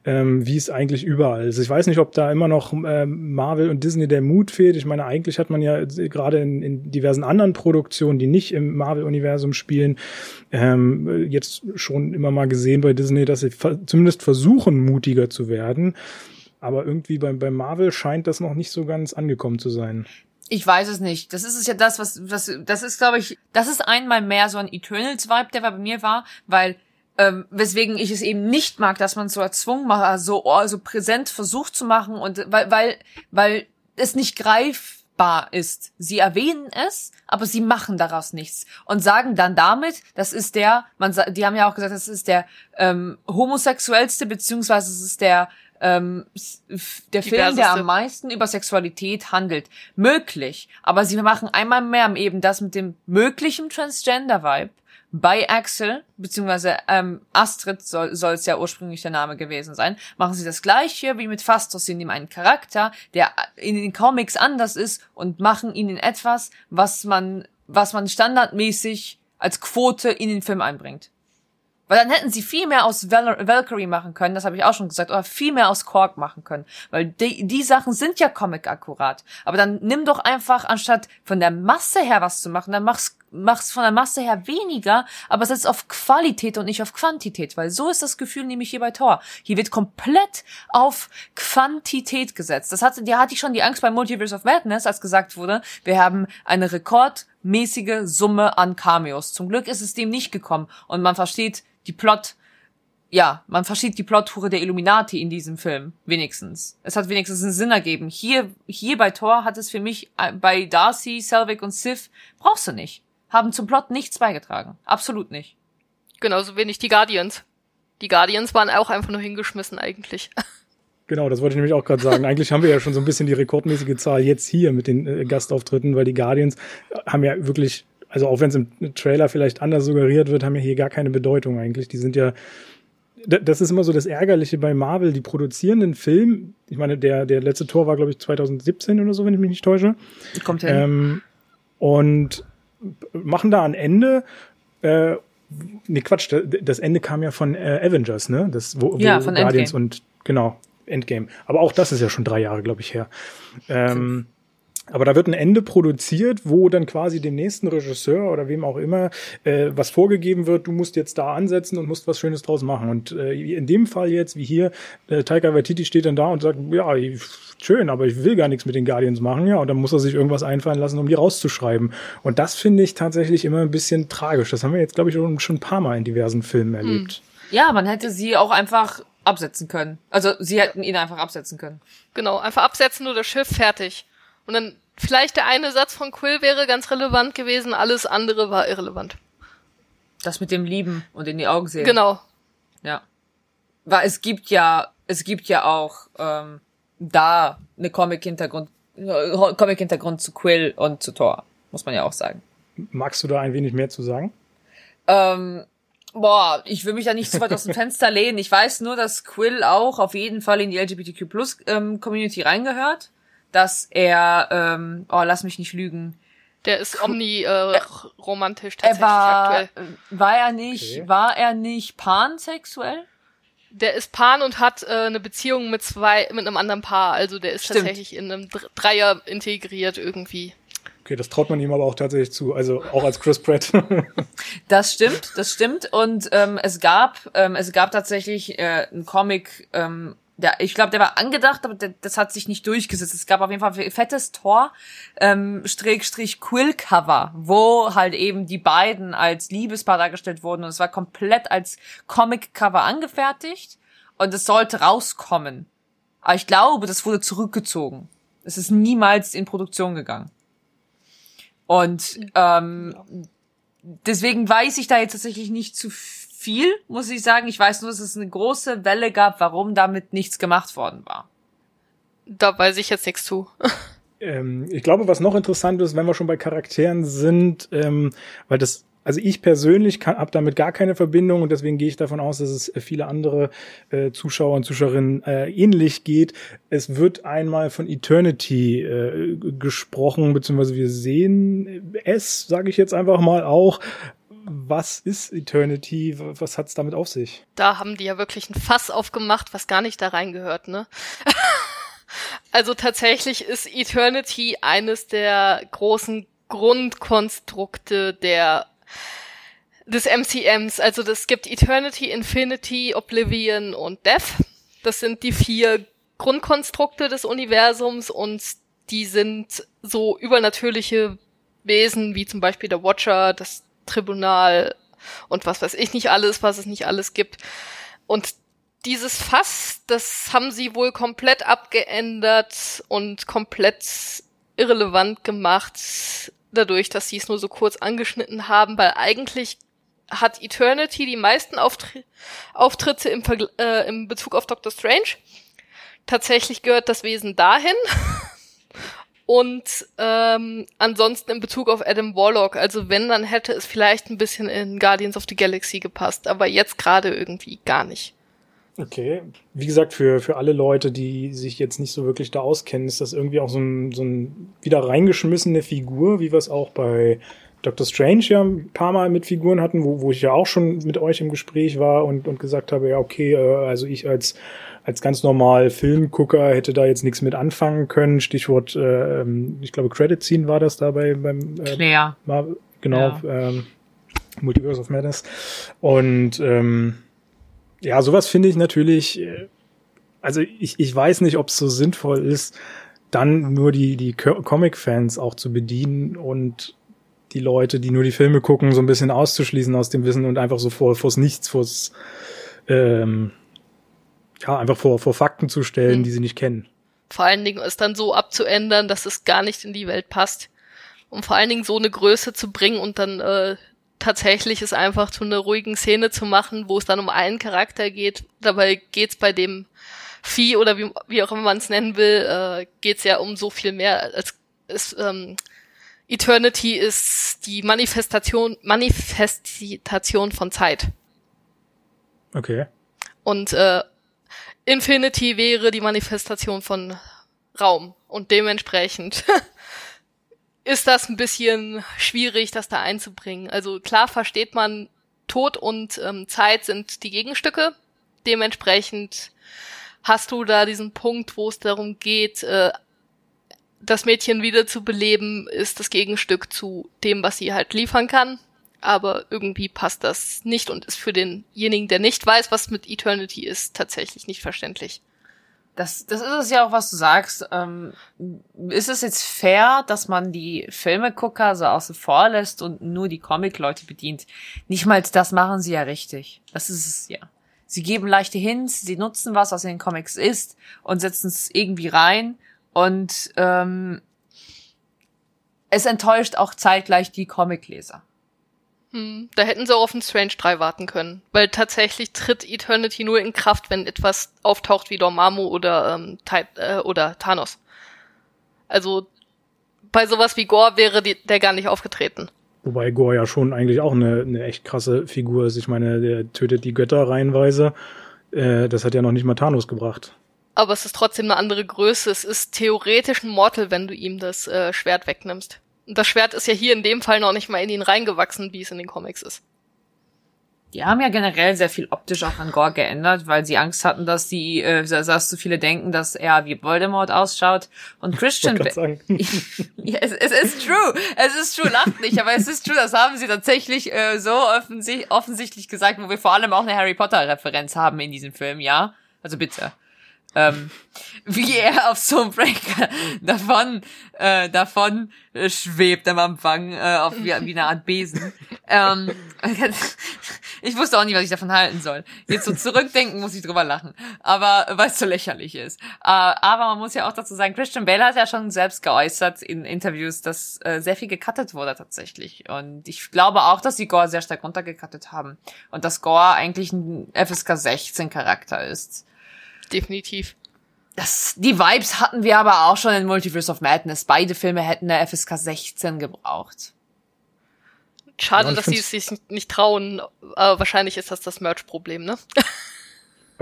ähm, wie es eigentlich überall ist. Ich weiß nicht, ob da immer noch äh, Marvel und Disney der Mut fehlt. Ich meine, eigentlich hat man ja gerade in, in diversen anderen Produktionen, die nicht im Marvel-Universum spielen, ähm, jetzt schon immer mal gesehen bei Disney, dass sie zumindest versuchen, mutiger zu werden. Aber irgendwie beim, bei Marvel scheint das noch nicht so ganz angekommen zu sein. Ich weiß es nicht. Das ist es ja das, was, was, das ist, glaube ich, das ist einmal mehr so ein Eternals-Vibe, der bei mir war, weil, ähm, weswegen ich es eben nicht mag, dass man so erzwungen macht, so, oh, so präsent versucht zu machen und, weil, weil, weil es nicht greifbar ist. Sie erwähnen es, aber sie machen daraus nichts und sagen dann damit, das ist der, man, die haben ja auch gesagt, das ist der ähm, homosexuellste beziehungsweise es ist der ähm, der Film, der am meisten über Sexualität handelt. Möglich. Aber sie machen einmal mehr eben das mit dem möglichen Transgender-Vibe bei Axel, beziehungsweise ähm, Astrid soll, soll es ja ursprünglich der Name gewesen sein, machen sie das gleiche wie mit Fastos. Sie nehmen einen Charakter, der in den Comics anders ist und machen ihn in etwas, was man, was man standardmäßig als Quote in den Film einbringt. Weil dann hätten sie viel mehr aus Val Valkyrie machen können, das habe ich auch schon gesagt, oder viel mehr aus Kork machen können. Weil die, die Sachen sind ja Comic-akkurat. Aber dann nimm doch einfach, anstatt von der Masse her was zu machen, dann mach's, mach's von der Masse her weniger, aber setz auf Qualität und nicht auf Quantität. Weil so ist das Gefühl nämlich hier bei Thor. Hier wird komplett auf Quantität gesetzt. Das hatte, die hatte ich schon die Angst bei Multiverse of Madness, als gesagt wurde, wir haben eine rekordmäßige Summe an Cameos. Zum Glück ist es dem nicht gekommen und man versteht die Plot, ja, man versteht die Plothure der Illuminati in diesem Film, wenigstens. Es hat wenigstens einen Sinn ergeben. Hier, hier bei Thor hat es für mich, äh, bei Darcy, Selvig und Sif, brauchst du nicht. Haben zum Plot nichts beigetragen. Absolut nicht. Genauso wenig die Guardians. Die Guardians waren auch einfach nur hingeschmissen eigentlich. Genau, das wollte ich nämlich auch gerade sagen. Eigentlich haben wir ja schon so ein bisschen die rekordmäßige Zahl jetzt hier mit den äh, Gastauftritten, weil die Guardians haben ja wirklich also auch wenn es im Trailer vielleicht anders suggeriert wird, haben ja hier gar keine Bedeutung eigentlich. Die sind ja, das ist immer so das Ärgerliche bei Marvel, die produzieren einen Film, ich meine, der, der letzte Tor war, glaube ich, 2017 oder so, wenn ich mich nicht täusche. Kommt hin. Ähm, und machen da ein Ende, äh, nee, Quatsch, das Ende kam ja von äh, Avengers, ne? Das, wo, ja, wo von Guardians Endgame. und, genau, Endgame. Aber auch das ist ja schon drei Jahre, glaube ich, her. Ähm, aber da wird ein Ende produziert, wo dann quasi dem nächsten Regisseur oder wem auch immer äh, was vorgegeben wird, du musst jetzt da ansetzen und musst was Schönes draus machen. Und äh, in dem Fall jetzt, wie hier, äh, Taika Waititi steht dann da und sagt, ja, schön, aber ich will gar nichts mit den Guardians machen, ja, und dann muss er sich irgendwas einfallen lassen, um die rauszuschreiben. Und das finde ich tatsächlich immer ein bisschen tragisch. Das haben wir jetzt, glaube ich, schon, schon ein paar Mal in diversen Filmen erlebt. Hm. Ja, man hätte sie auch einfach absetzen können. Also sie hätten ihn einfach absetzen können. Genau, einfach absetzen oder Schiff fertig. Und dann vielleicht der eine Satz von Quill wäre ganz relevant gewesen, alles andere war irrelevant. Das mit dem Lieben und in die Augen sehen. Genau. Ja. Weil es gibt ja, es gibt ja auch ähm, da eine Comic-Hintergrund, Comic-Hintergrund zu Quill und zu Thor, muss man ja auch sagen. Magst du da ein wenig mehr zu sagen? Ähm, Boah, ich will mich da nicht zu weit aus dem Fenster lehnen. Ich weiß nur, dass Quill auch auf jeden Fall in die LGBTQ Plus ähm, Community reingehört. Dass er, ähm, oh, lass mich nicht lügen. Der ist omni äh, romantisch Er tatsächlich war, aktuell. war er nicht, Okay. war er nicht pansexuell? Der ist Pan und hat äh, eine Beziehung mit zwei, mit einem anderen Paar. Also der ist Stimmt. tatsächlich in einem Dr- Dreier integriert irgendwie. Okay, das traut man ihm aber auch tatsächlich zu. Also auch als Chris Pratt. Das stimmt, das stimmt. Und ähm, es gab, ähm, es gab tatsächlich äh, einen Comic, ähm, der, ich glaube, der war angedacht, aber der, das hat sich nicht durchgesetzt. Es gab auf jeden Fall ein fettes Tor, ähm, Strich, Quill Cover, wo halt eben die beiden als Liebespaar dargestellt wurden und es war komplett als Comic Cover angefertigt und es sollte rauskommen. Aber ich glaube, das wurde zurückgezogen. Es ist niemals in Produktion gegangen. Und ähm, deswegen weiß ich da jetzt tatsächlich nicht zu viel, muss ich sagen. Ich weiß nur, dass es eine große Welle gab, warum damit nichts gemacht worden war. Da weiß ich jetzt nichts zu. Ähm, ich glaube, was noch interessant ist, wenn wir schon bei Charakteren sind, ähm, weil das, also ich persönlich habe damit gar keine Verbindung und deswegen gehe ich davon aus, dass es viele andere äh, Zuschauer und Zuschauerinnen äh, ähnlich geht. Es wird einmal von Eternity äh, gesprochen, beziehungsweise wir sehen es, sage ich jetzt einfach mal auch. Was ist Eternity? Was hat's damit auf sich? Da haben die ja wirklich ein Fass aufgemacht, was gar nicht da reingehört, ne? also tatsächlich ist Eternity eines der großen Grundkonstrukte der des MCMs. Also das gibt Eternity, Infinity, Oblivion und Death. Das sind die vier Grundkonstrukte des Universums und die sind so übernatürliche Wesen wie zum Beispiel der Watcher, das Tribunal und was weiß ich nicht alles, was es nicht alles gibt. Und dieses Fass, das haben sie wohl komplett abgeändert und komplett irrelevant gemacht, dadurch, dass sie es nur so kurz angeschnitten haben, weil eigentlich hat Eternity die meisten Auftri Auftritte im, äh, im Bezug auf Doctor Strange. Tatsächlich gehört das Wesen dahin. Und ähm, ansonsten in Bezug auf Adam Warlock, also wenn, dann hätte es vielleicht ein bisschen in Guardians of the Galaxy gepasst, aber jetzt gerade irgendwie gar nicht. Okay. Wie gesagt, für, für alle Leute, die sich jetzt nicht so wirklich da auskennen, ist das irgendwie auch so ein, so ein wieder reingeschmissene Figur, wie wir es auch bei Doctor Strange ja ein paar Mal mit Figuren hatten, wo, wo ich ja auch schon mit euch im Gespräch war und, und gesagt habe, ja, okay, äh, also ich als, als ganz normal Filmgucker hätte da jetzt nichts mit anfangen können. Stichwort, äh, ähm, ich glaube, Credit Scene war das dabei beim äh, Claire. Genau, ähm, Multiverse of Madness. Und ähm, ja, sowas finde ich natürlich, äh, also ich, ich weiß nicht, ob es so sinnvoll ist, dann nur die, die Co- Comic-Fans auch zu bedienen und die Leute, die nur die Filme gucken, so ein bisschen auszuschließen aus dem Wissen und einfach so vor vors Nichts, vors ähm, ja, einfach vor, vor Fakten zu stellen, Hm. die sie nicht kennen. Vor allen Dingen es dann so abzuändern, dass es gar nicht in die Welt passt. Um vor allen Dingen so eine Größe zu bringen und dann äh, tatsächlich es einfach zu einer ruhigen Szene zu machen, wo es dann um einen Charakter geht. Dabei geht's bei dem Vieh oder wie, wie auch immer man es nennen will, äh, geht's ja um so viel mehr. Als es, ähm, Eternity ist die Manifestation, Manifestation von Zeit. Okay. Und äh, Infinity wäre die Manifestation von Raum. Und dementsprechend ist das ein bisschen schwierig, das da einzubringen. Also klar versteht man, Tod und ähm, Zeit sind die Gegenstücke. Dementsprechend hast du da diesen Punkt, wo es darum geht, äh, das Mädchen wieder zu beleben, ist das Gegenstück zu dem, was sie halt liefern kann. Aber irgendwie passt das nicht und ist für denjenigen, der nicht weiß, was mit Eternity ist, tatsächlich nicht verständlich. Das, das ist es ja auch, was du sagst. Ähm, ist es jetzt fair, dass man die Filmegucker so außen vor lässt und nur die Comic-Leute bedient? Nicht mal das machen sie ja richtig. Das ist es ja. Sie geben leichte Hints, sie nutzen was, was in den Comics ist und setzen es irgendwie rein und ähm, es enttäuscht auch zeitgleich die Comicleser. Hm, da hätten sie auch auf den Strange 3 warten können. Weil tatsächlich tritt Eternity nur in Kraft, wenn etwas auftaucht wie Dormammu oder, ähm, Ti- äh, oder Thanos. Also bei sowas wie Gore wäre die, der gar nicht aufgetreten. Wobei Gore ja schon eigentlich auch eine, eine echt krasse Figur ist. Ich meine, der tötet die Götter reihenweise. Äh, das hat ja noch nicht mal Thanos gebracht. Aber es ist trotzdem eine andere Größe. Es ist theoretisch ein Mortal, wenn du ihm das äh, Schwert wegnimmst. Und das Schwert ist ja hier in dem Fall noch nicht mal in ihn reingewachsen, wie es in den Comics ist. Die haben ja generell sehr viel optisch auch an Gore geändert, weil sie Angst hatten, dass die, äh, dass zu viele denken, dass er wie Voldemort ausschaut. Und Christian ja, es, es ist true. Es ist true, lacht nicht, aber es ist true, das haben sie tatsächlich äh, so offensichtlich, offensichtlich gesagt, wo wir vor allem auch eine Harry Potter-Referenz haben in diesem Film, ja? Also bitte ähm, wie er auf so einem Breaker davon, äh, davon äh, schwebt am Anfang, äh, auf wie, wie eine Art Besen. ähm, ich wusste auch nicht, was ich davon halten soll. Jetzt so zurückdenken muss ich drüber lachen, aber weil es so lächerlich ist. Äh, aber man muss ja auch dazu sagen, Christian Bale hat ja schon selbst geäußert in Interviews, dass äh, sehr viel gecuttet wurde tatsächlich. Und ich glaube auch, dass die Gore sehr stark runtergecuttet haben und dass Gore eigentlich ein FSK 16 Charakter ist definitiv. Das, die Vibes hatten wir aber auch schon in Multiverse of Madness. Beide Filme hätten der FSK 16 gebraucht. Schade, ja, dass sie es sich nicht trauen. Aber wahrscheinlich ist das das Merch-Problem, ne?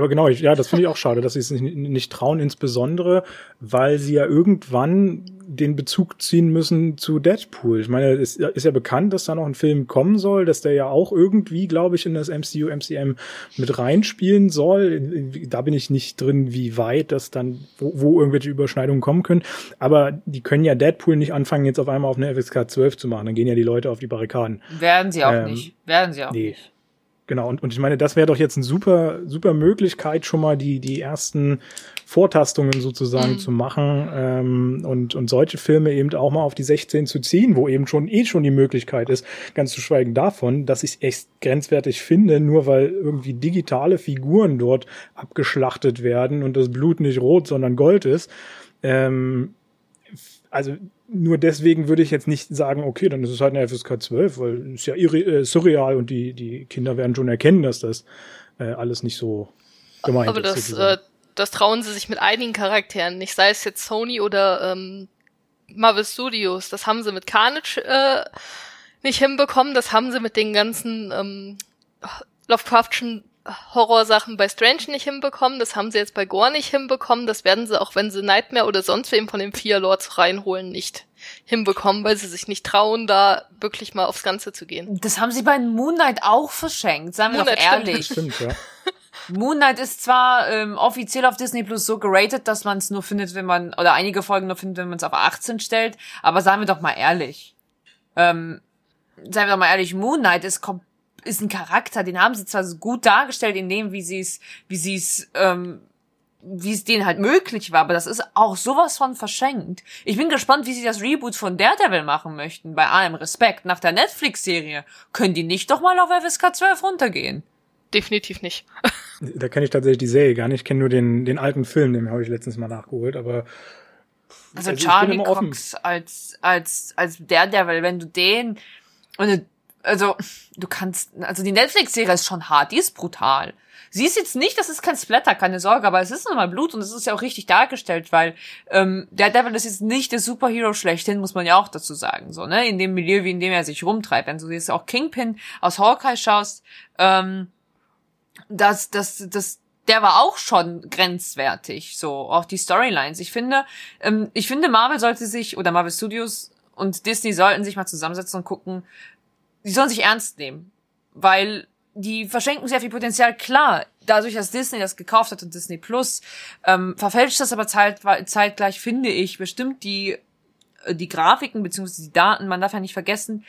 Aber genau, ich, ja, das finde ich auch schade, dass sie es nicht, nicht trauen, insbesondere, weil sie ja irgendwann den Bezug ziehen müssen zu Deadpool. Ich meine, es ist ja bekannt, dass da noch ein Film kommen soll, dass der ja auch irgendwie, glaube ich, in das MCU, MCM mit reinspielen soll. Da bin ich nicht drin, wie weit das dann, wo, wo irgendwelche Überschneidungen kommen können. Aber die können ja Deadpool nicht anfangen, jetzt auf einmal auf eine FSK 12 zu machen. Dann gehen ja die Leute auf die Barrikaden. Werden sie auch ähm, nicht. Werden sie auch nee. nicht. Genau, und, und ich meine, das wäre doch jetzt eine super, super Möglichkeit, schon mal die, die ersten Vortastungen sozusagen mhm. zu machen ähm, und, und solche Filme eben auch mal auf die 16 zu ziehen, wo eben schon eh schon die Möglichkeit ist, ganz zu schweigen davon, dass ich es echt grenzwertig finde, nur weil irgendwie digitale Figuren dort abgeschlachtet werden und das Blut nicht rot, sondern gold ist. Ähm, also nur deswegen würde ich jetzt nicht sagen, okay, dann ist es halt eine FSK 12, weil es ja äh, surreal und die, die Kinder werden schon erkennen, dass das äh, alles nicht so gemeint Aber ist. Aber das, äh, das trauen sie sich mit einigen Charakteren nicht, sei es jetzt Sony oder ähm, Marvel Studios. Das haben sie mit Carnage äh, nicht hinbekommen, das haben sie mit den ganzen ähm, Lovecraftschen Horrorsachen bei Strange nicht hinbekommen, das haben sie jetzt bei Gore nicht hinbekommen, das werden sie auch, wenn sie Nightmare oder sonst wem von den vier Lords reinholen, nicht hinbekommen, weil sie sich nicht trauen, da wirklich mal aufs Ganze zu gehen. Das haben sie bei Moon Knight auch verschenkt, seien wir doch ehrlich. Stimmt, ja. Moon Knight ist zwar ähm, offiziell auf Disney Plus so geratet, dass man es nur findet, wenn man, oder einige Folgen nur findet, wenn man es auf 18 stellt, aber seien wir doch mal ehrlich. Ähm, seien wir doch mal ehrlich, Moon Knight ist komplett ist ein Charakter, den haben sie zwar gut dargestellt in dem, wie sie es, wie sie es, ähm, wie es denen halt möglich war, aber das ist auch sowas von verschenkt. Ich bin gespannt, wie sie das Reboot von Daredevil machen möchten, bei allem Respekt. Nach der Netflix-Serie können die nicht doch mal auf FSK 12 runtergehen. Definitiv nicht. da kenne ich tatsächlich die Serie gar nicht. Ich kenne nur den, den alten Film, den habe ich letztens mal nachgeholt, aber also, also Charlie Cox als als als Daredevil, wenn du den und also du kannst, also die Netflix-Serie ist schon hart, die ist brutal. Sie ist jetzt nicht, das ist kein Splatter, keine Sorge, aber es ist nochmal Blut und es ist ja auch richtig dargestellt, weil ähm, der Devil ist jetzt nicht der Superhero schlechthin, muss man ja auch dazu sagen, so, ne, in dem Milieu, wie in dem er sich rumtreibt. Wenn du jetzt auch Kingpin aus Hawkeye schaust, ähm, das, das, das, der war auch schon grenzwertig, so, auch die Storylines. Ich finde, ähm, ich finde, Marvel sollte sich, oder Marvel Studios und Disney sollten sich mal zusammensetzen und gucken, die sollen sich ernst nehmen, weil die verschenken sehr viel Potenzial. Klar, dadurch, dass Disney das gekauft hat und Disney Plus, ähm, verfälscht das aber zeit, zeitgleich, finde ich, bestimmt die, äh, die Grafiken beziehungsweise die Daten. Man darf ja nicht vergessen,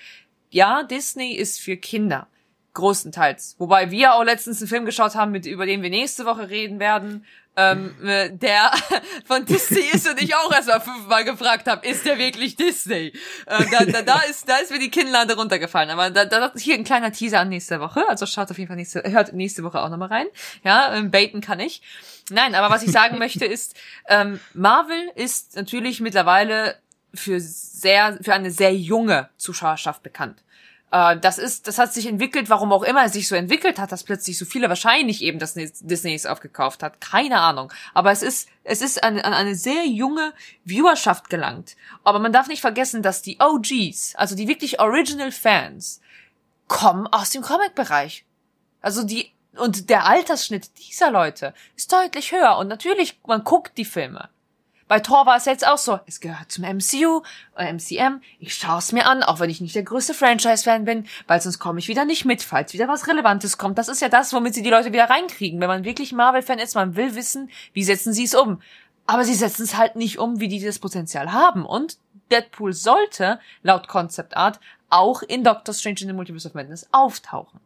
ja, Disney ist für Kinder. Großenteils. Wobei wir auch letztens einen Film geschaut haben, mit, über den wir nächste Woche reden werden, ähm, äh, der von Disney ist und ich auch erst mal fünfmal gefragt habe, ist der wirklich Disney? Äh, da, da, da, ist, da ist mir die Kinnlade runtergefallen. Aber da, da hier ein kleiner Teaser an nächste Woche. Also schaut auf jeden Fall nächste, hört nächste Woche auch nochmal rein. Ja, ähm, baiten kann ich. Nein, aber was ich sagen möchte ist, ähm, Marvel ist natürlich mittlerweile für sehr, für eine sehr junge Zuschauerschaft bekannt. Äh, das ist, das hat sich entwickelt, warum auch immer es sich so entwickelt hat, dass plötzlich so viele wahrscheinlich eben das Disney aufgekauft hat. Keine Ahnung. Aber es ist, es ist an, an eine sehr junge Viewerschaft gelangt. Aber man darf nicht vergessen, dass die OGs, also die wirklich Original Fans, kommen aus dem Comic-Bereich. Also die, und der Altersschnitt dieser Leute ist deutlich höher. Und natürlich, man guckt die Filme. Bei Thor war es jetzt auch so. Es gehört zum MCU oder äh, MCM. Ich schaue es mir an, auch wenn ich nicht der größte Franchise-Fan bin, weil sonst komme ich wieder nicht mit, falls wieder was Relevantes kommt. Das ist ja das, womit sie die Leute wieder reinkriegen. Wenn man wirklich Marvel-Fan ist, man will wissen, wie setzen sie es um. Aber sie setzen es halt nicht um, wie die das Potenzial haben. Und Deadpool sollte, laut Concept Art, auch in Doctor Strange in the Multiverse of Madness auftauchen.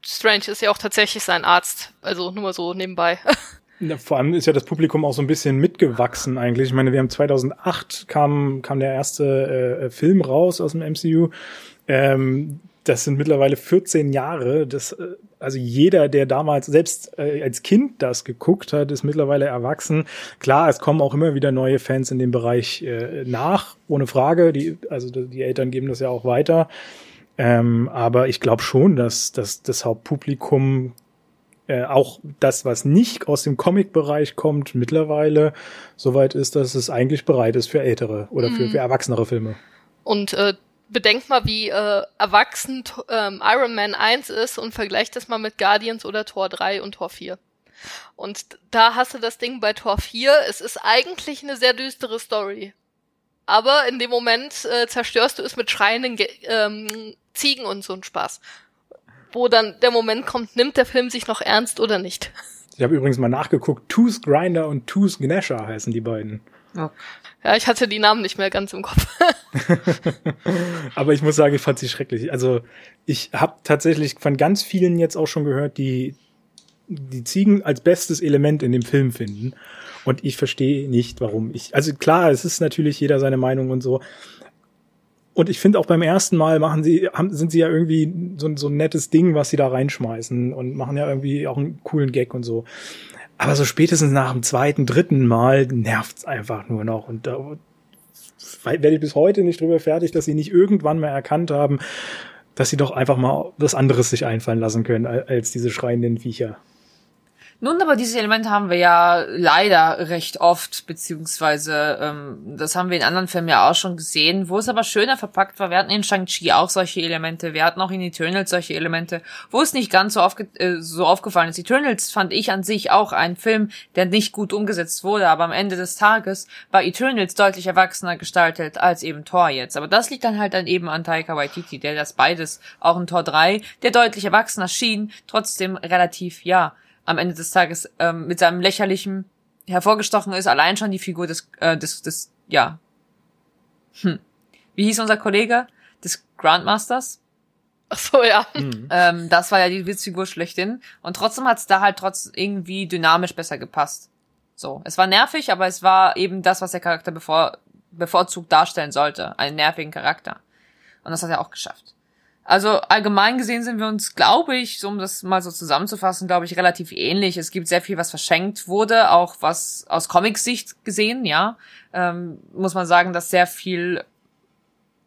Strange ist ja auch tatsächlich sein Arzt. Also nur mal so nebenbei. Ja, vor allem ist ja das Publikum auch so ein bisschen mitgewachsen eigentlich. Ich meine, wir haben 2008 kam, kam der erste äh, Film raus aus dem MCU. Ähm, das sind mittlerweile 14 Jahre. Das, äh, also jeder, der damals selbst äh, als Kind das geguckt hat, ist mittlerweile erwachsen. Klar, es kommen auch immer wieder neue Fans in dem Bereich äh, nach, ohne Frage. Die, also die Eltern geben das ja auch weiter. Ähm, aber ich glaube schon, dass, dass das Hauptpublikum äh, auch das, was nicht aus dem Comic-Bereich kommt, mittlerweile soweit ist, dass es eigentlich bereit ist für ältere oder für, mhm. für erwachsenere Filme. Und äh, bedenkt mal, wie äh, erwachsen ähm, Iron Man 1 ist und vergleicht das mal mit Guardians oder Tor 3 und Tor 4. Und da hast du das Ding bei Tor 4. Es ist eigentlich eine sehr düstere Story. Aber in dem Moment äh, zerstörst du es mit schreienden Ge ähm, Ziegen und so ein Spaß wo dann der Moment kommt, nimmt der Film sich noch ernst oder nicht. Ich habe übrigens mal nachgeguckt, Tooth Grinder und Tooth Gnasher heißen die beiden. Ja. ja, ich hatte die Namen nicht mehr ganz im Kopf. Aber ich muss sagen, ich fand sie schrecklich. Also ich habe tatsächlich von ganz vielen jetzt auch schon gehört, die die Ziegen als bestes Element in dem Film finden. Und ich verstehe nicht, warum ich. Also klar, es ist natürlich jeder seine Meinung und so. Und ich finde auch beim ersten Mal machen sie, haben, sind sie ja irgendwie so, so ein nettes Ding, was sie da reinschmeißen und machen ja irgendwie auch einen coolen Gag und so. Aber so spätestens nach dem zweiten, dritten Mal nervt's einfach nur noch. Und da werde ich bis heute nicht drüber fertig, dass sie nicht irgendwann mal erkannt haben, dass sie doch einfach mal was anderes sich einfallen lassen können als diese schreienden Viecher. Nun, aber dieses Element haben wir ja leider recht oft, beziehungsweise ähm, das haben wir in anderen Filmen ja auch schon gesehen, wo es aber schöner verpackt war. Wir hatten in Shang-Chi auch solche Elemente, wir hatten auch in Eternals solche Elemente, wo es nicht ganz so, aufge äh, so aufgefallen ist. Eternals fand ich an sich auch ein Film, der nicht gut umgesetzt wurde, aber am Ende des Tages war Eternals deutlich erwachsener gestaltet als eben Thor jetzt. Aber das liegt dann halt dann eben an Taika Waititi, der das beides, auch in Thor 3, der deutlich erwachsener schien, trotzdem relativ, ja, am Ende des Tages ähm, mit seinem lächerlichen hervorgestochen ist, allein schon die Figur des, äh, des, des, ja. Hm. Wie hieß unser Kollege? Des Grandmasters? Ach so, ja. Mhm. Ähm, das war ja die Witzfigur schlechthin. Und trotzdem hat's da halt trotz irgendwie dynamisch besser gepasst. So. Es war nervig, aber es war eben das, was der Charakter bevor, bevorzugt darstellen sollte. Einen nervigen Charakter. Und das hat er auch geschafft. Also allgemein gesehen sind wir uns, glaube ich, um das mal so zusammenzufassen, glaube ich, relativ ähnlich. Es gibt sehr viel, was verschenkt wurde, auch was aus Comics-Sicht gesehen, ja. Ähm, muss man sagen, dass sehr viel,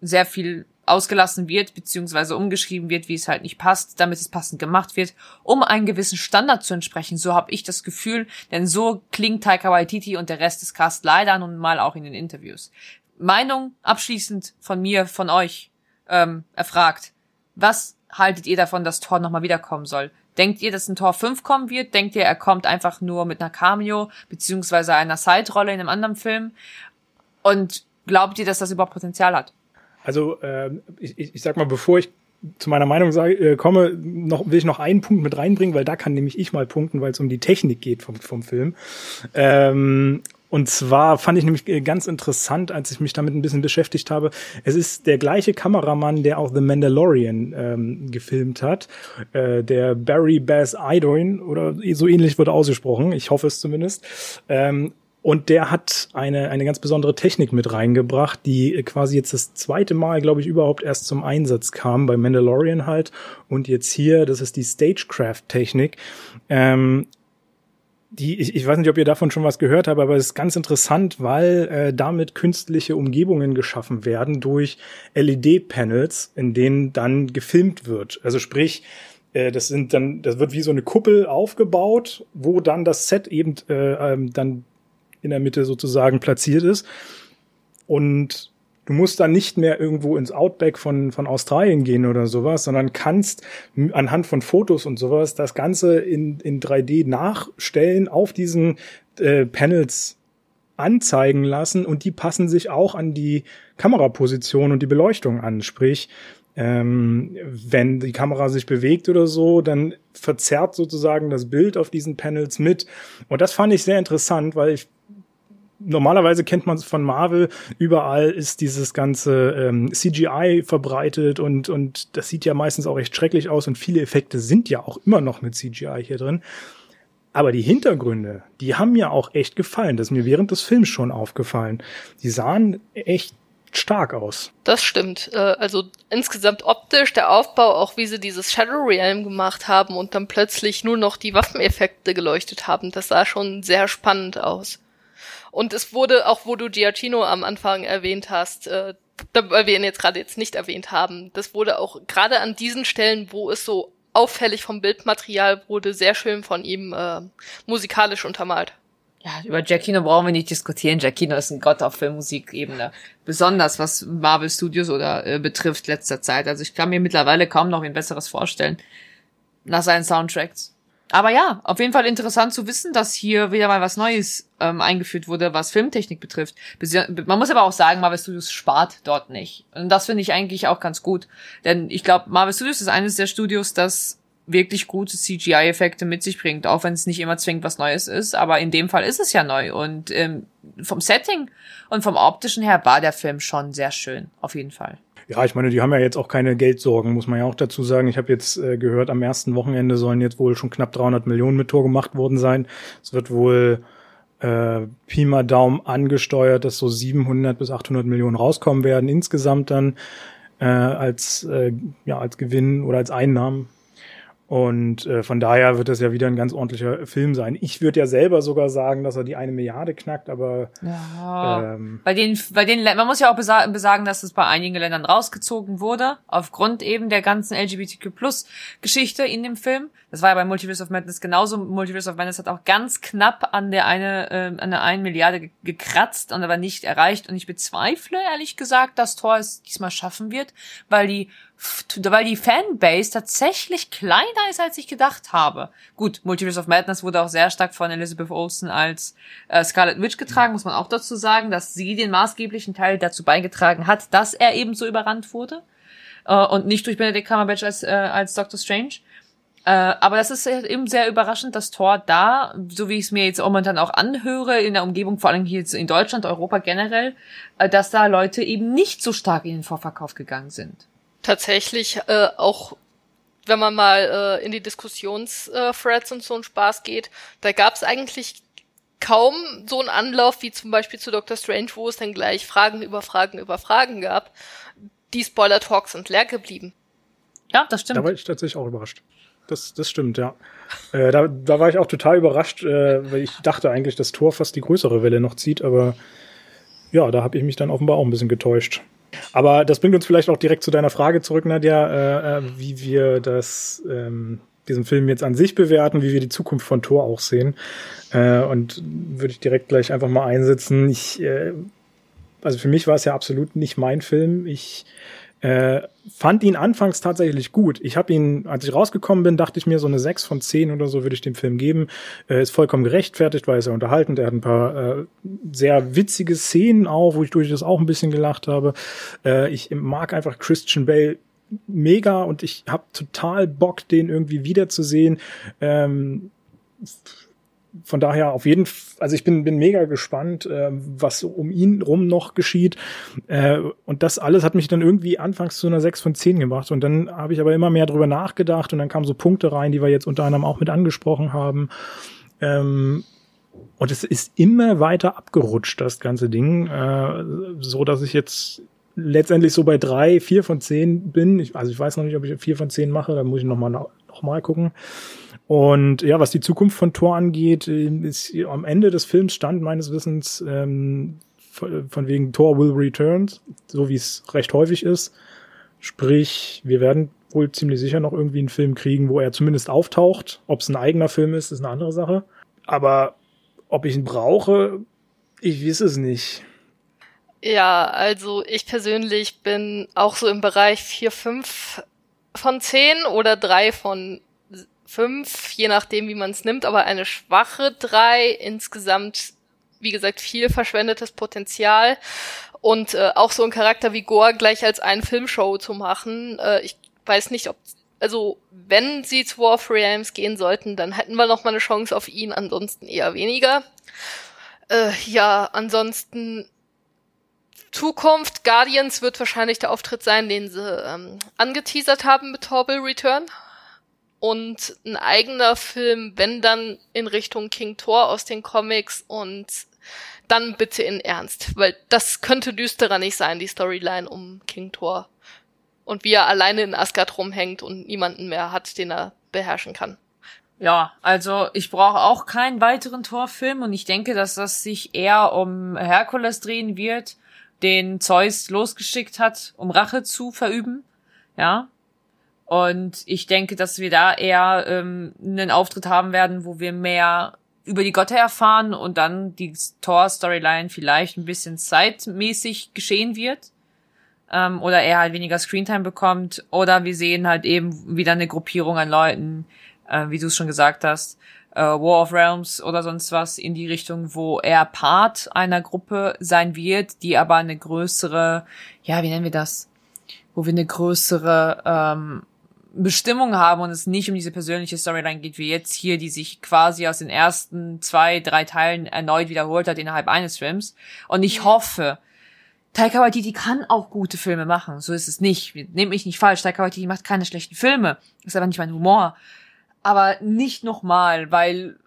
sehr viel ausgelassen wird, beziehungsweise umgeschrieben wird, wie es halt nicht passt, damit es passend gemacht wird, um einen gewissen Standard zu entsprechen. So habe ich das Gefühl, denn so klingt Taika Waititi und der Rest des Cast leider nun mal auch in den Interviews. Meinung abschließend von mir, von euch ähm, erfragt. Was haltet ihr davon, dass Thor nochmal wiederkommen soll? Denkt ihr, dass ein Tor 5 kommen wird? Denkt ihr, er kommt einfach nur mit einer Cameo beziehungsweise einer Side-Rolle in einem anderen Film? Und glaubt ihr, dass das überhaupt Potenzial hat? Also äh, ich, ich sag mal, bevor ich zu meiner Meinung sage, äh, komme, noch, will ich noch einen Punkt mit reinbringen, weil da kann nämlich ich mal punkten, weil es um die Technik geht vom, vom Film. Ähm, und zwar fand ich nämlich äh, ganz interessant, als ich mich damit ein bisschen beschäftigt habe. Es ist der gleiche Kameramann, der auch The Mandalorian ähm, gefilmt hat. Äh, der Barry Bass Idoin oder so ähnlich wird ausgesprochen. Ich hoffe es zumindest. Ähm, und der hat eine, eine ganz besondere Technik mit reingebracht, die quasi jetzt das zweite Mal, glaube ich, überhaupt erst zum Einsatz kam, bei Mandalorian halt. Und jetzt hier, das ist die Stagecraft-Technik. Ähm, die, ich, ich weiß nicht, ob ihr davon schon was gehört habt, aber es ist ganz interessant, weil äh, damit künstliche Umgebungen geschaffen werden durch LED-Panels, in denen dann gefilmt wird. Also sprich, äh, das sind dann, das wird wie so eine Kuppel aufgebaut, wo dann das Set eben äh, ähm, dann in der Mitte sozusagen platziert ist. Und du musst dann nicht mehr irgendwo ins Outback von, von Australien gehen oder sowas, sondern kannst anhand von Fotos und sowas das Ganze in, in 3D nachstellen, auf diesen äh, Panels anzeigen lassen und die passen sich auch an die Kameraposition und die Beleuchtung an. Sprich, ähm, wenn die Kamera sich bewegt oder so, dann verzerrt sozusagen das Bild auf diesen Panels mit. Und das fand ich sehr interessant, weil ich normalerweise kennt man es von Marvel, überall ist dieses ganze ähm, CGI verbreitet und, und das sieht ja meistens auch recht schrecklich aus und viele Effekte sind ja auch immer noch mit CGI hier drin. Aber die Hintergründe, die haben mir auch echt gefallen. Das ist mir während des Films schon aufgefallen. Die sahen echt stark aus. Das stimmt. Äh, also insgesamt optisch, der Aufbau, auch wie sie dieses Shadow Realm gemacht haben und dann plötzlich nur noch die Waffeneffekte geleuchtet haben, das sah schon sehr spannend aus. Und es wurde, auch wo du Giacchino am Anfang erwähnt hast, äh, weil wir ihn jetzt gerade jetzt nicht erwähnt haben, das wurde auch gerade an diesen Stellen, wo es so auffällig vom Bildmaterial wurde, sehr schön von ihm äh, musikalisch untermalt. Ja, über Giacchino brauchen wir nicht diskutieren. Giacchino ist ein Gott auf Filmmusikebene. Besonders was Marvel Studios oder äh, betrifft letzter Zeit. Also ich kann mir mittlerweile kaum noch ein besseres vorstellen. Nach seinen Soundtracks. Aber ja, auf jeden Fall interessant zu wissen, dass hier wieder mal was Neues ähm, eingeführt wurde, was Filmtechnik betrifft. Man muss aber auch sagen, Marvel Studios spart dort nicht. Und das finde ich eigentlich auch ganz gut. Denn ich glaube, Marvel Studios ist eines der Studios, das wirklich gute CGI-Effekte mit sich bringt, auch wenn es nicht immer zwingend was Neues ist. Aber in dem Fall ist es ja neu. Und ähm, vom Setting und vom optischen her war der Film schon sehr schön, auf jeden Fall. Ja, ich meine, die haben ja jetzt auch keine Geldsorgen, muss man ja auch dazu sagen. Ich habe jetzt äh, gehört, am ersten Wochenende sollen jetzt wohl schon knapp 300 Millionen mit Tor gemacht worden sein. Es wird wohl äh, Pi mal Daumen angesteuert, dass so 700 bis 800 Millionen rauskommen werden insgesamt dann äh, als äh, ja als Gewinn oder als Einnahmen und äh, von daher wird das ja wieder ein ganz ordentlicher Film sein. Ich würde ja selber sogar sagen, dass er die eine Milliarde knackt, aber ja, ähm, bei den, bei den, man muss ja auch besa besagen, dass es bei einigen Ländern rausgezogen wurde, aufgrund eben der ganzen LGBTQ-Plus-Geschichte in dem Film. Das war ja bei Multiverse of Madness genauso. Multiverse of Madness hat auch ganz knapp an der eine, äh, an der einen Milliarde gekratzt und aber nicht erreicht. Und ich bezweifle, ehrlich gesagt, dass Thor es diesmal schaffen wird, weil die weil die Fanbase tatsächlich kleiner ist, als ich gedacht habe. Gut, Multiverse of Madness wurde auch sehr stark von Elizabeth Olsen als äh, Scarlet Witch getragen, muss man auch dazu sagen, dass sie den maßgeblichen Teil dazu beigetragen hat, dass er eben so überrannt wurde. Äh, und nicht durch Benedict Cumberbatch als, äh, als Doctor Strange. Äh, aber das ist eben sehr überraschend, dass Thor da, so wie ich es mir jetzt momentan auch anhöre, in der Umgebung, vor allem hier jetzt in Deutschland, Europa generell, äh, dass da Leute eben nicht so stark in den Vorverkauf gegangen sind tatsächlich äh, auch wenn man mal äh, in die Diskussionsthreads äh, und so einen Spaß geht, da gab es eigentlich kaum so einen Anlauf wie zum Beispiel zu Doctor Strange, wo es dann gleich Fragen über Fragen über Fragen gab. Die Spoiler-Talks sind leer geblieben. Ja, das stimmt. Da war ich tatsächlich auch überrascht. Das, das stimmt, ja. äh, da, da war ich auch total überrascht, äh, weil ich dachte eigentlich, dass Tor fast die größere Welle noch zieht, aber ja, da habe ich mich dann offenbar auch ein bisschen getäuscht. Aber das bringt uns vielleicht auch direkt zu deiner Frage zurück, Nadja, äh, äh, wie wir das, ähm, diesen Film jetzt an sich bewerten, wie wir die Zukunft von Thor auch sehen. Äh, und würde ich direkt gleich einfach mal einsetzen. Ich, äh, also für mich war es ja absolut nicht mein Film. Ich äh, fand ihn anfangs tatsächlich gut. Ich habe ihn, als ich rausgekommen bin, dachte ich mir, so eine 6 von 10 oder so würde ich dem Film geben. Äh, ist vollkommen gerechtfertigt, weil er unterhaltend. Er hat ein paar äh, sehr witzige Szenen auch, wo ich durchaus auch ein bisschen gelacht habe. Äh, ich mag einfach Christian Bale mega und ich habe total Bock, den irgendwie wiederzusehen. Ähm, von daher auf jeden Fall, also ich bin, bin mega gespannt, äh, was um ihn rum noch geschieht. Äh, und das alles hat mich dann irgendwie anfangs zu einer 6 von 10 gemacht. Und dann habe ich aber immer mehr drüber nachgedacht und dann kamen so Punkte rein, die wir jetzt unter anderem auch mit angesprochen haben. Ähm, und es ist immer weiter abgerutscht, das ganze Ding, äh, so dass ich jetzt letztendlich so bei drei, vier von zehn bin. Ich, also ich weiß noch nicht, ob ich vier von zehn mache, da muss ich nochmal nochmal gucken. Und ja, was die Zukunft von Thor angeht, äh, ist am Ende des Films stand meines Wissens ähm, von wegen Thor will return, so wie es recht häufig ist. Sprich, wir werden wohl ziemlich sicher noch irgendwie einen Film kriegen, wo er zumindest auftaucht. Ob es ein eigener Film ist, ist eine andere Sache. Aber ob ich ihn brauche, ich weiß es nicht. Ja, also ich persönlich bin auch so im Bereich 4, 5 von 10 oder 3 von 5, je nachdem, wie man es nimmt, aber eine schwache 3. Insgesamt, wie gesagt, viel verschwendetes Potenzial. Und äh, auch so ein Charakter wie Gore gleich als einen Filmshow zu machen. Äh, ich weiß nicht, ob also wenn sie zu War of Realms gehen sollten, dann hätten wir noch mal eine Chance auf ihn, ansonsten eher weniger. Äh, ja, ansonsten Zukunft, Guardians wird wahrscheinlich der Auftritt sein, den sie ähm, angeteasert haben mit Torbil Return. Und ein eigener Film, wenn dann in Richtung King Thor aus den Comics und dann bitte in Ernst, weil das könnte düsterer nicht sein, die Storyline um King Thor. Und wie er alleine in Asgard rumhängt und niemanden mehr hat, den er beherrschen kann. Ja, also ich brauche auch keinen weiteren Torfilm und ich denke, dass das sich eher um Herkules drehen wird, den Zeus losgeschickt hat, um Rache zu verüben. Ja. Und ich denke, dass wir da eher ähm, einen Auftritt haben werden, wo wir mehr über die Götter erfahren und dann die Thor-Storyline vielleicht ein bisschen zeitmäßig geschehen wird. Ähm, oder er halt weniger Screentime bekommt. Oder wir sehen halt eben wieder eine Gruppierung an Leuten, äh, wie du es schon gesagt hast, äh, War of Realms oder sonst was in die Richtung, wo er Part einer Gruppe sein wird, die aber eine größere, ja, wie nennen wir das? Wo wir eine größere ähm, Bestimmung haben und es nicht um diese persönliche Storyline geht, wie jetzt hier, die sich quasi aus den ersten zwei, drei Teilen erneut wiederholt hat innerhalb eines Films. Und ich mhm. hoffe, Taika Waititi kann auch gute Filme machen. So ist es nicht. Nehmt mich nicht falsch. Taika Waititi macht keine schlechten Filme. Ist aber nicht mein Humor. Aber nicht nochmal, weil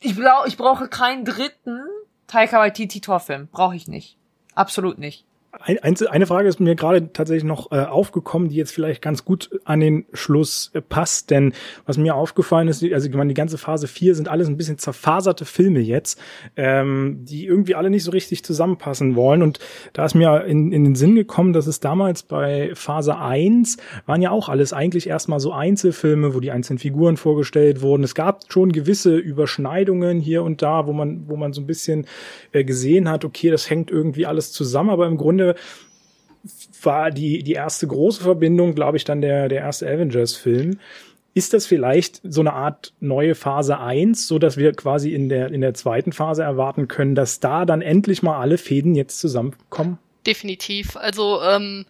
ich, brauch, ich brauche keinen dritten Taika Waititi Torfilm. Brauche ich nicht. Absolut nicht. Ein, eine Frage ist mir gerade tatsächlich noch äh, aufgekommen, die jetzt vielleicht ganz gut an den Schluss äh, passt, denn was mir aufgefallen ist, also ich meine, die ganze Phase 4 sind alles ein bisschen zerfaserte Filme jetzt, ähm, die irgendwie alle nicht so richtig zusammenpassen wollen. Und da ist mir in, in den Sinn gekommen, dass es damals bei Phase 1 waren ja auch alles eigentlich erstmal so Einzelfilme, wo die einzelnen Figuren vorgestellt wurden. Es gab schon gewisse Überschneidungen hier und da, wo man, wo man so ein bisschen äh, gesehen hat, okay, das hängt irgendwie alles zusammen, aber im Grunde Ende war die, die erste große Verbindung, glaube ich, dann der, der erste Avengers-Film. Ist das vielleicht so eine Art neue Phase 1, so dass wir quasi in der, in der zweiten Phase erwarten können, dass da dann endlich mal alle Fäden jetzt zusammenkommen? Definitiv. Also, ähm,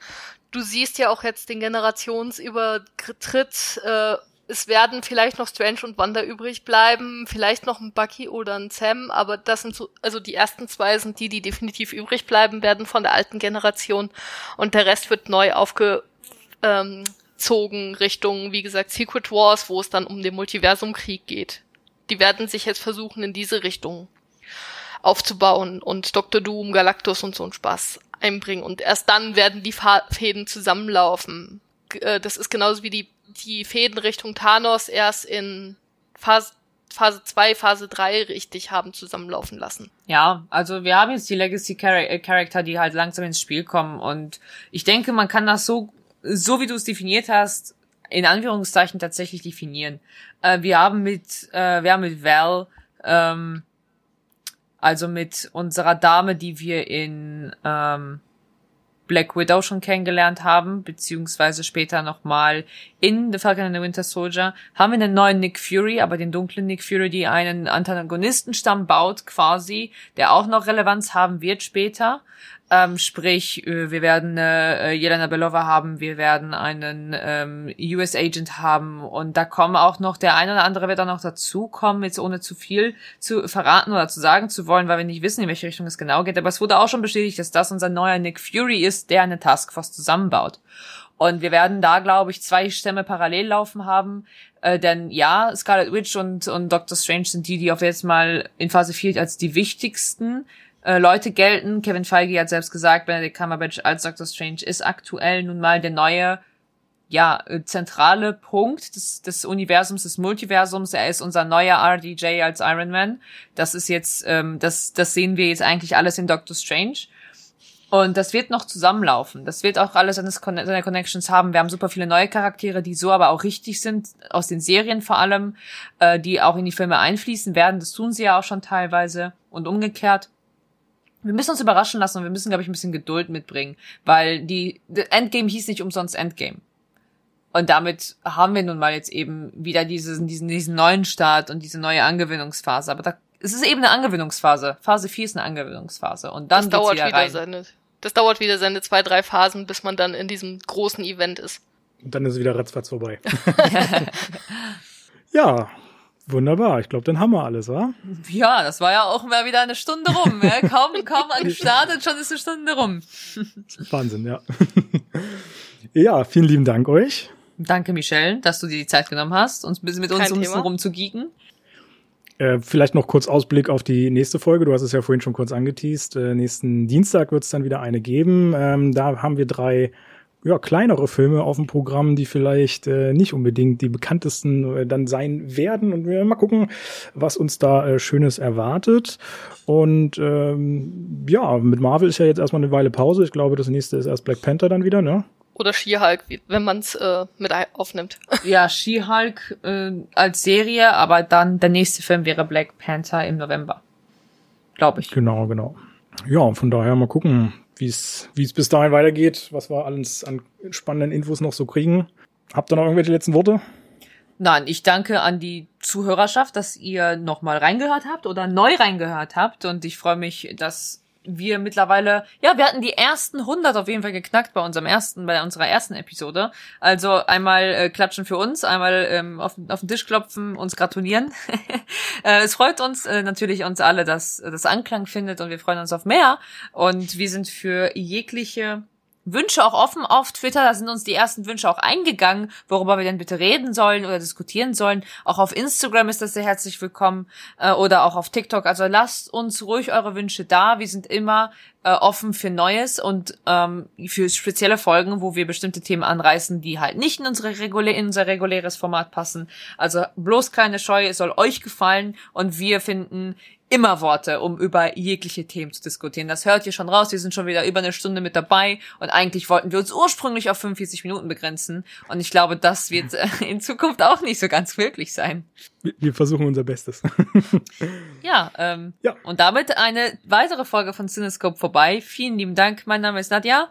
du siehst ja auch jetzt den Generationsübertritt äh, es werden vielleicht noch Strange und Wanda übrig bleiben, vielleicht noch ein Bucky oder ein Sam, aber das sind so, also die ersten zwei sind die, die definitiv übrig bleiben werden von der alten Generation und der Rest wird neu aufgezogen Richtung, wie gesagt, Secret Wars, wo es dann um den Multiversumkrieg geht. Die werden sich jetzt versuchen, in diese Richtung aufzubauen und Dr. Doom, Galactus und so ein Spaß einbringen und erst dann werden die Fäden zusammenlaufen. Äh, das ist genauso wie die die Fäden Richtung Thanos erst in Phase Phase 2, Phase 3 richtig haben zusammenlaufen lassen. Ja, also wir haben jetzt die Legacy äh, Character, die halt langsam ins Spiel kommen und ich denke, man kann das so, so wie du es definiert hast, in Anführungszeichen tatsächlich definieren. Äh, wir haben mit, äh, wir haben mit Val, ähm, also mit unserer Dame, die wir in ähm, Black Widow schon kennengelernt haben, beziehungsweise später nochmal in The Falcon and the Winter Soldier, haben wir einen neuen Nick Fury, aber den dunklen Nick Fury, die einen Antagonistenstamm baut quasi, der auch noch Relevanz haben wird später. Ähm, sprich, äh, wir werden äh, Jelena Belova haben, wir werden einen ähm, US Agent haben und da kommen auch noch, der eine oder andere wird dann noch dazukommen, jetzt ohne zu viel zu verraten oder zu sagen zu wollen, weil wir nicht wissen, in welche Richtung es genau geht. Aber es wurde auch schon bestätigt, dass das unser neuer Nick Fury ist, der eine Taskforce zusammenbaut. Und wir werden da, glaube ich, zwei Stämme parallel laufen haben. Äh, denn ja, Scarlet Witch und, und Doctor Strange sind die, die auf jetzt mal in Phase 4 als die wichtigsten äh, Leute gelten. Kevin Feige hat selbst gesagt, Benedict Cumberbatch als Doctor Strange ist aktuell nun mal der neue, ja, äh, zentrale Punkt des, des Universums, des Multiversums. Er ist unser neuer RDJ als Iron Man. Das ist jetzt, ähm, das, das sehen wir jetzt eigentlich alles in Doctor Strange. Und das wird noch zusammenlaufen. Das wird auch alles seine, seine Connections haben. Wir haben super viele neue Charaktere, die so aber auch richtig sind, aus den Serien vor allem, äh, die auch in die Filme einfließen werden. Das tun sie ja auch schon teilweise und umgekehrt. Wir müssen uns überraschen lassen und wir müssen, glaube ich, ein bisschen Geduld mitbringen, weil die, Endgame hieß nicht umsonst Endgame. Und damit haben wir nun mal jetzt eben wieder diesen, diesen, diesen neuen Start und diese neue Angewöhnungsphase. Aber da, es ist eben eine Angewöhnungsphase. Phase 4 ist eine Angewöhnungsphase. Und dann das dauert wieder, wieder seine, das dauert wieder seine zwei, drei Phasen, bis man dann in diesem großen Event ist. Und dann ist es wieder ratzfatz vorbei. ja, wunderbar. Ich glaube, dann haben wir alles, wa? Ja, das war ja auch mal wieder eine Stunde rum. Ja? Kaum, kaum gestartet, schon ist eine Stunde rum. Wahnsinn, ja. ja, vielen lieben Dank euch. Danke, Michelle, dass du dir die Zeit genommen hast, uns ein bisschen mit uns Kein ein bisschen Thema. rumzugeeken. Äh, vielleicht noch kurz Ausblick auf die nächste Folge. Du hast es ja vorhin schon kurz angeteased. Äh, nächsten Dienstag wird es dann wieder eine geben. Ähm, da haben wir drei ja, kleinere Filme auf dem Programm, die vielleicht äh, nicht unbedingt die bekanntesten äh, dann sein werden. Und wir mal gucken, was uns da äh, Schönes erwartet. Und ähm, ja, mit Marvel ist ja jetzt erstmal eine Weile Pause. Ich glaube, das nächste ist erst Black Panther dann wieder, ne? Oder She-Hulk, wenn man es äh, mit aufnimmt. Ja, She-Hulk äh, als Serie, aber dann der nächste Film wäre Black Panther im November. Glaube ich. Genau, genau. Ja, von daher mal gucken, wie es wie es bis dahin weitergeht, was wir alles an spannenden Infos noch so kriegen. Habt ihr noch irgendwelche letzten Worte? Nein, ich danke an die Zuhörerschaft, dass ihr nochmal reingehört habt oder neu reingehört habt und ich freue mich, dass wir mittlerweile, ja, wir hatten die ersten 100 auf jeden Fall geknackt bei unserem ersten, bei unserer ersten Episode. Also einmal äh, klatschen für uns, einmal ähm, auf, auf den Tisch klopfen, uns gratulieren. äh, es freut uns äh, natürlich uns alle, dass das Anklang findet und wir freuen uns auf mehr und wir sind für jegliche Wünsche auch offen auf Twitter. Da sind uns die ersten Wünsche auch eingegangen, worüber wir denn bitte reden sollen oder diskutieren sollen. Auch auf Instagram ist das sehr herzlich willkommen äh, oder auch auf TikTok. Also lasst uns ruhig eure Wünsche da. Wir sind immer äh, offen für Neues und ähm, für spezielle Folgen, wo wir bestimmte Themen anreißen, die halt nicht in, unsere regulä in unser reguläres Format passen. Also bloß keine Scheu, es soll euch gefallen und wir finden immer Worte, um über jegliche Themen zu diskutieren. Das hört ihr schon raus. Wir sind schon wieder über eine Stunde mit dabei und eigentlich wollten wir uns ursprünglich auf 45 Minuten begrenzen. Und ich glaube, das wird äh, in Zukunft auch nicht so ganz möglich sein. Wir, wir versuchen unser Bestes. Ja, ähm, Ja. und damit eine weitere Folge von Cinescope vorbei. Vielen lieben Dank. Mein Name ist Nadja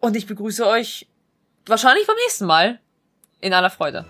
und ich begrüße euch wahrscheinlich beim nächsten Mal in aller Freude.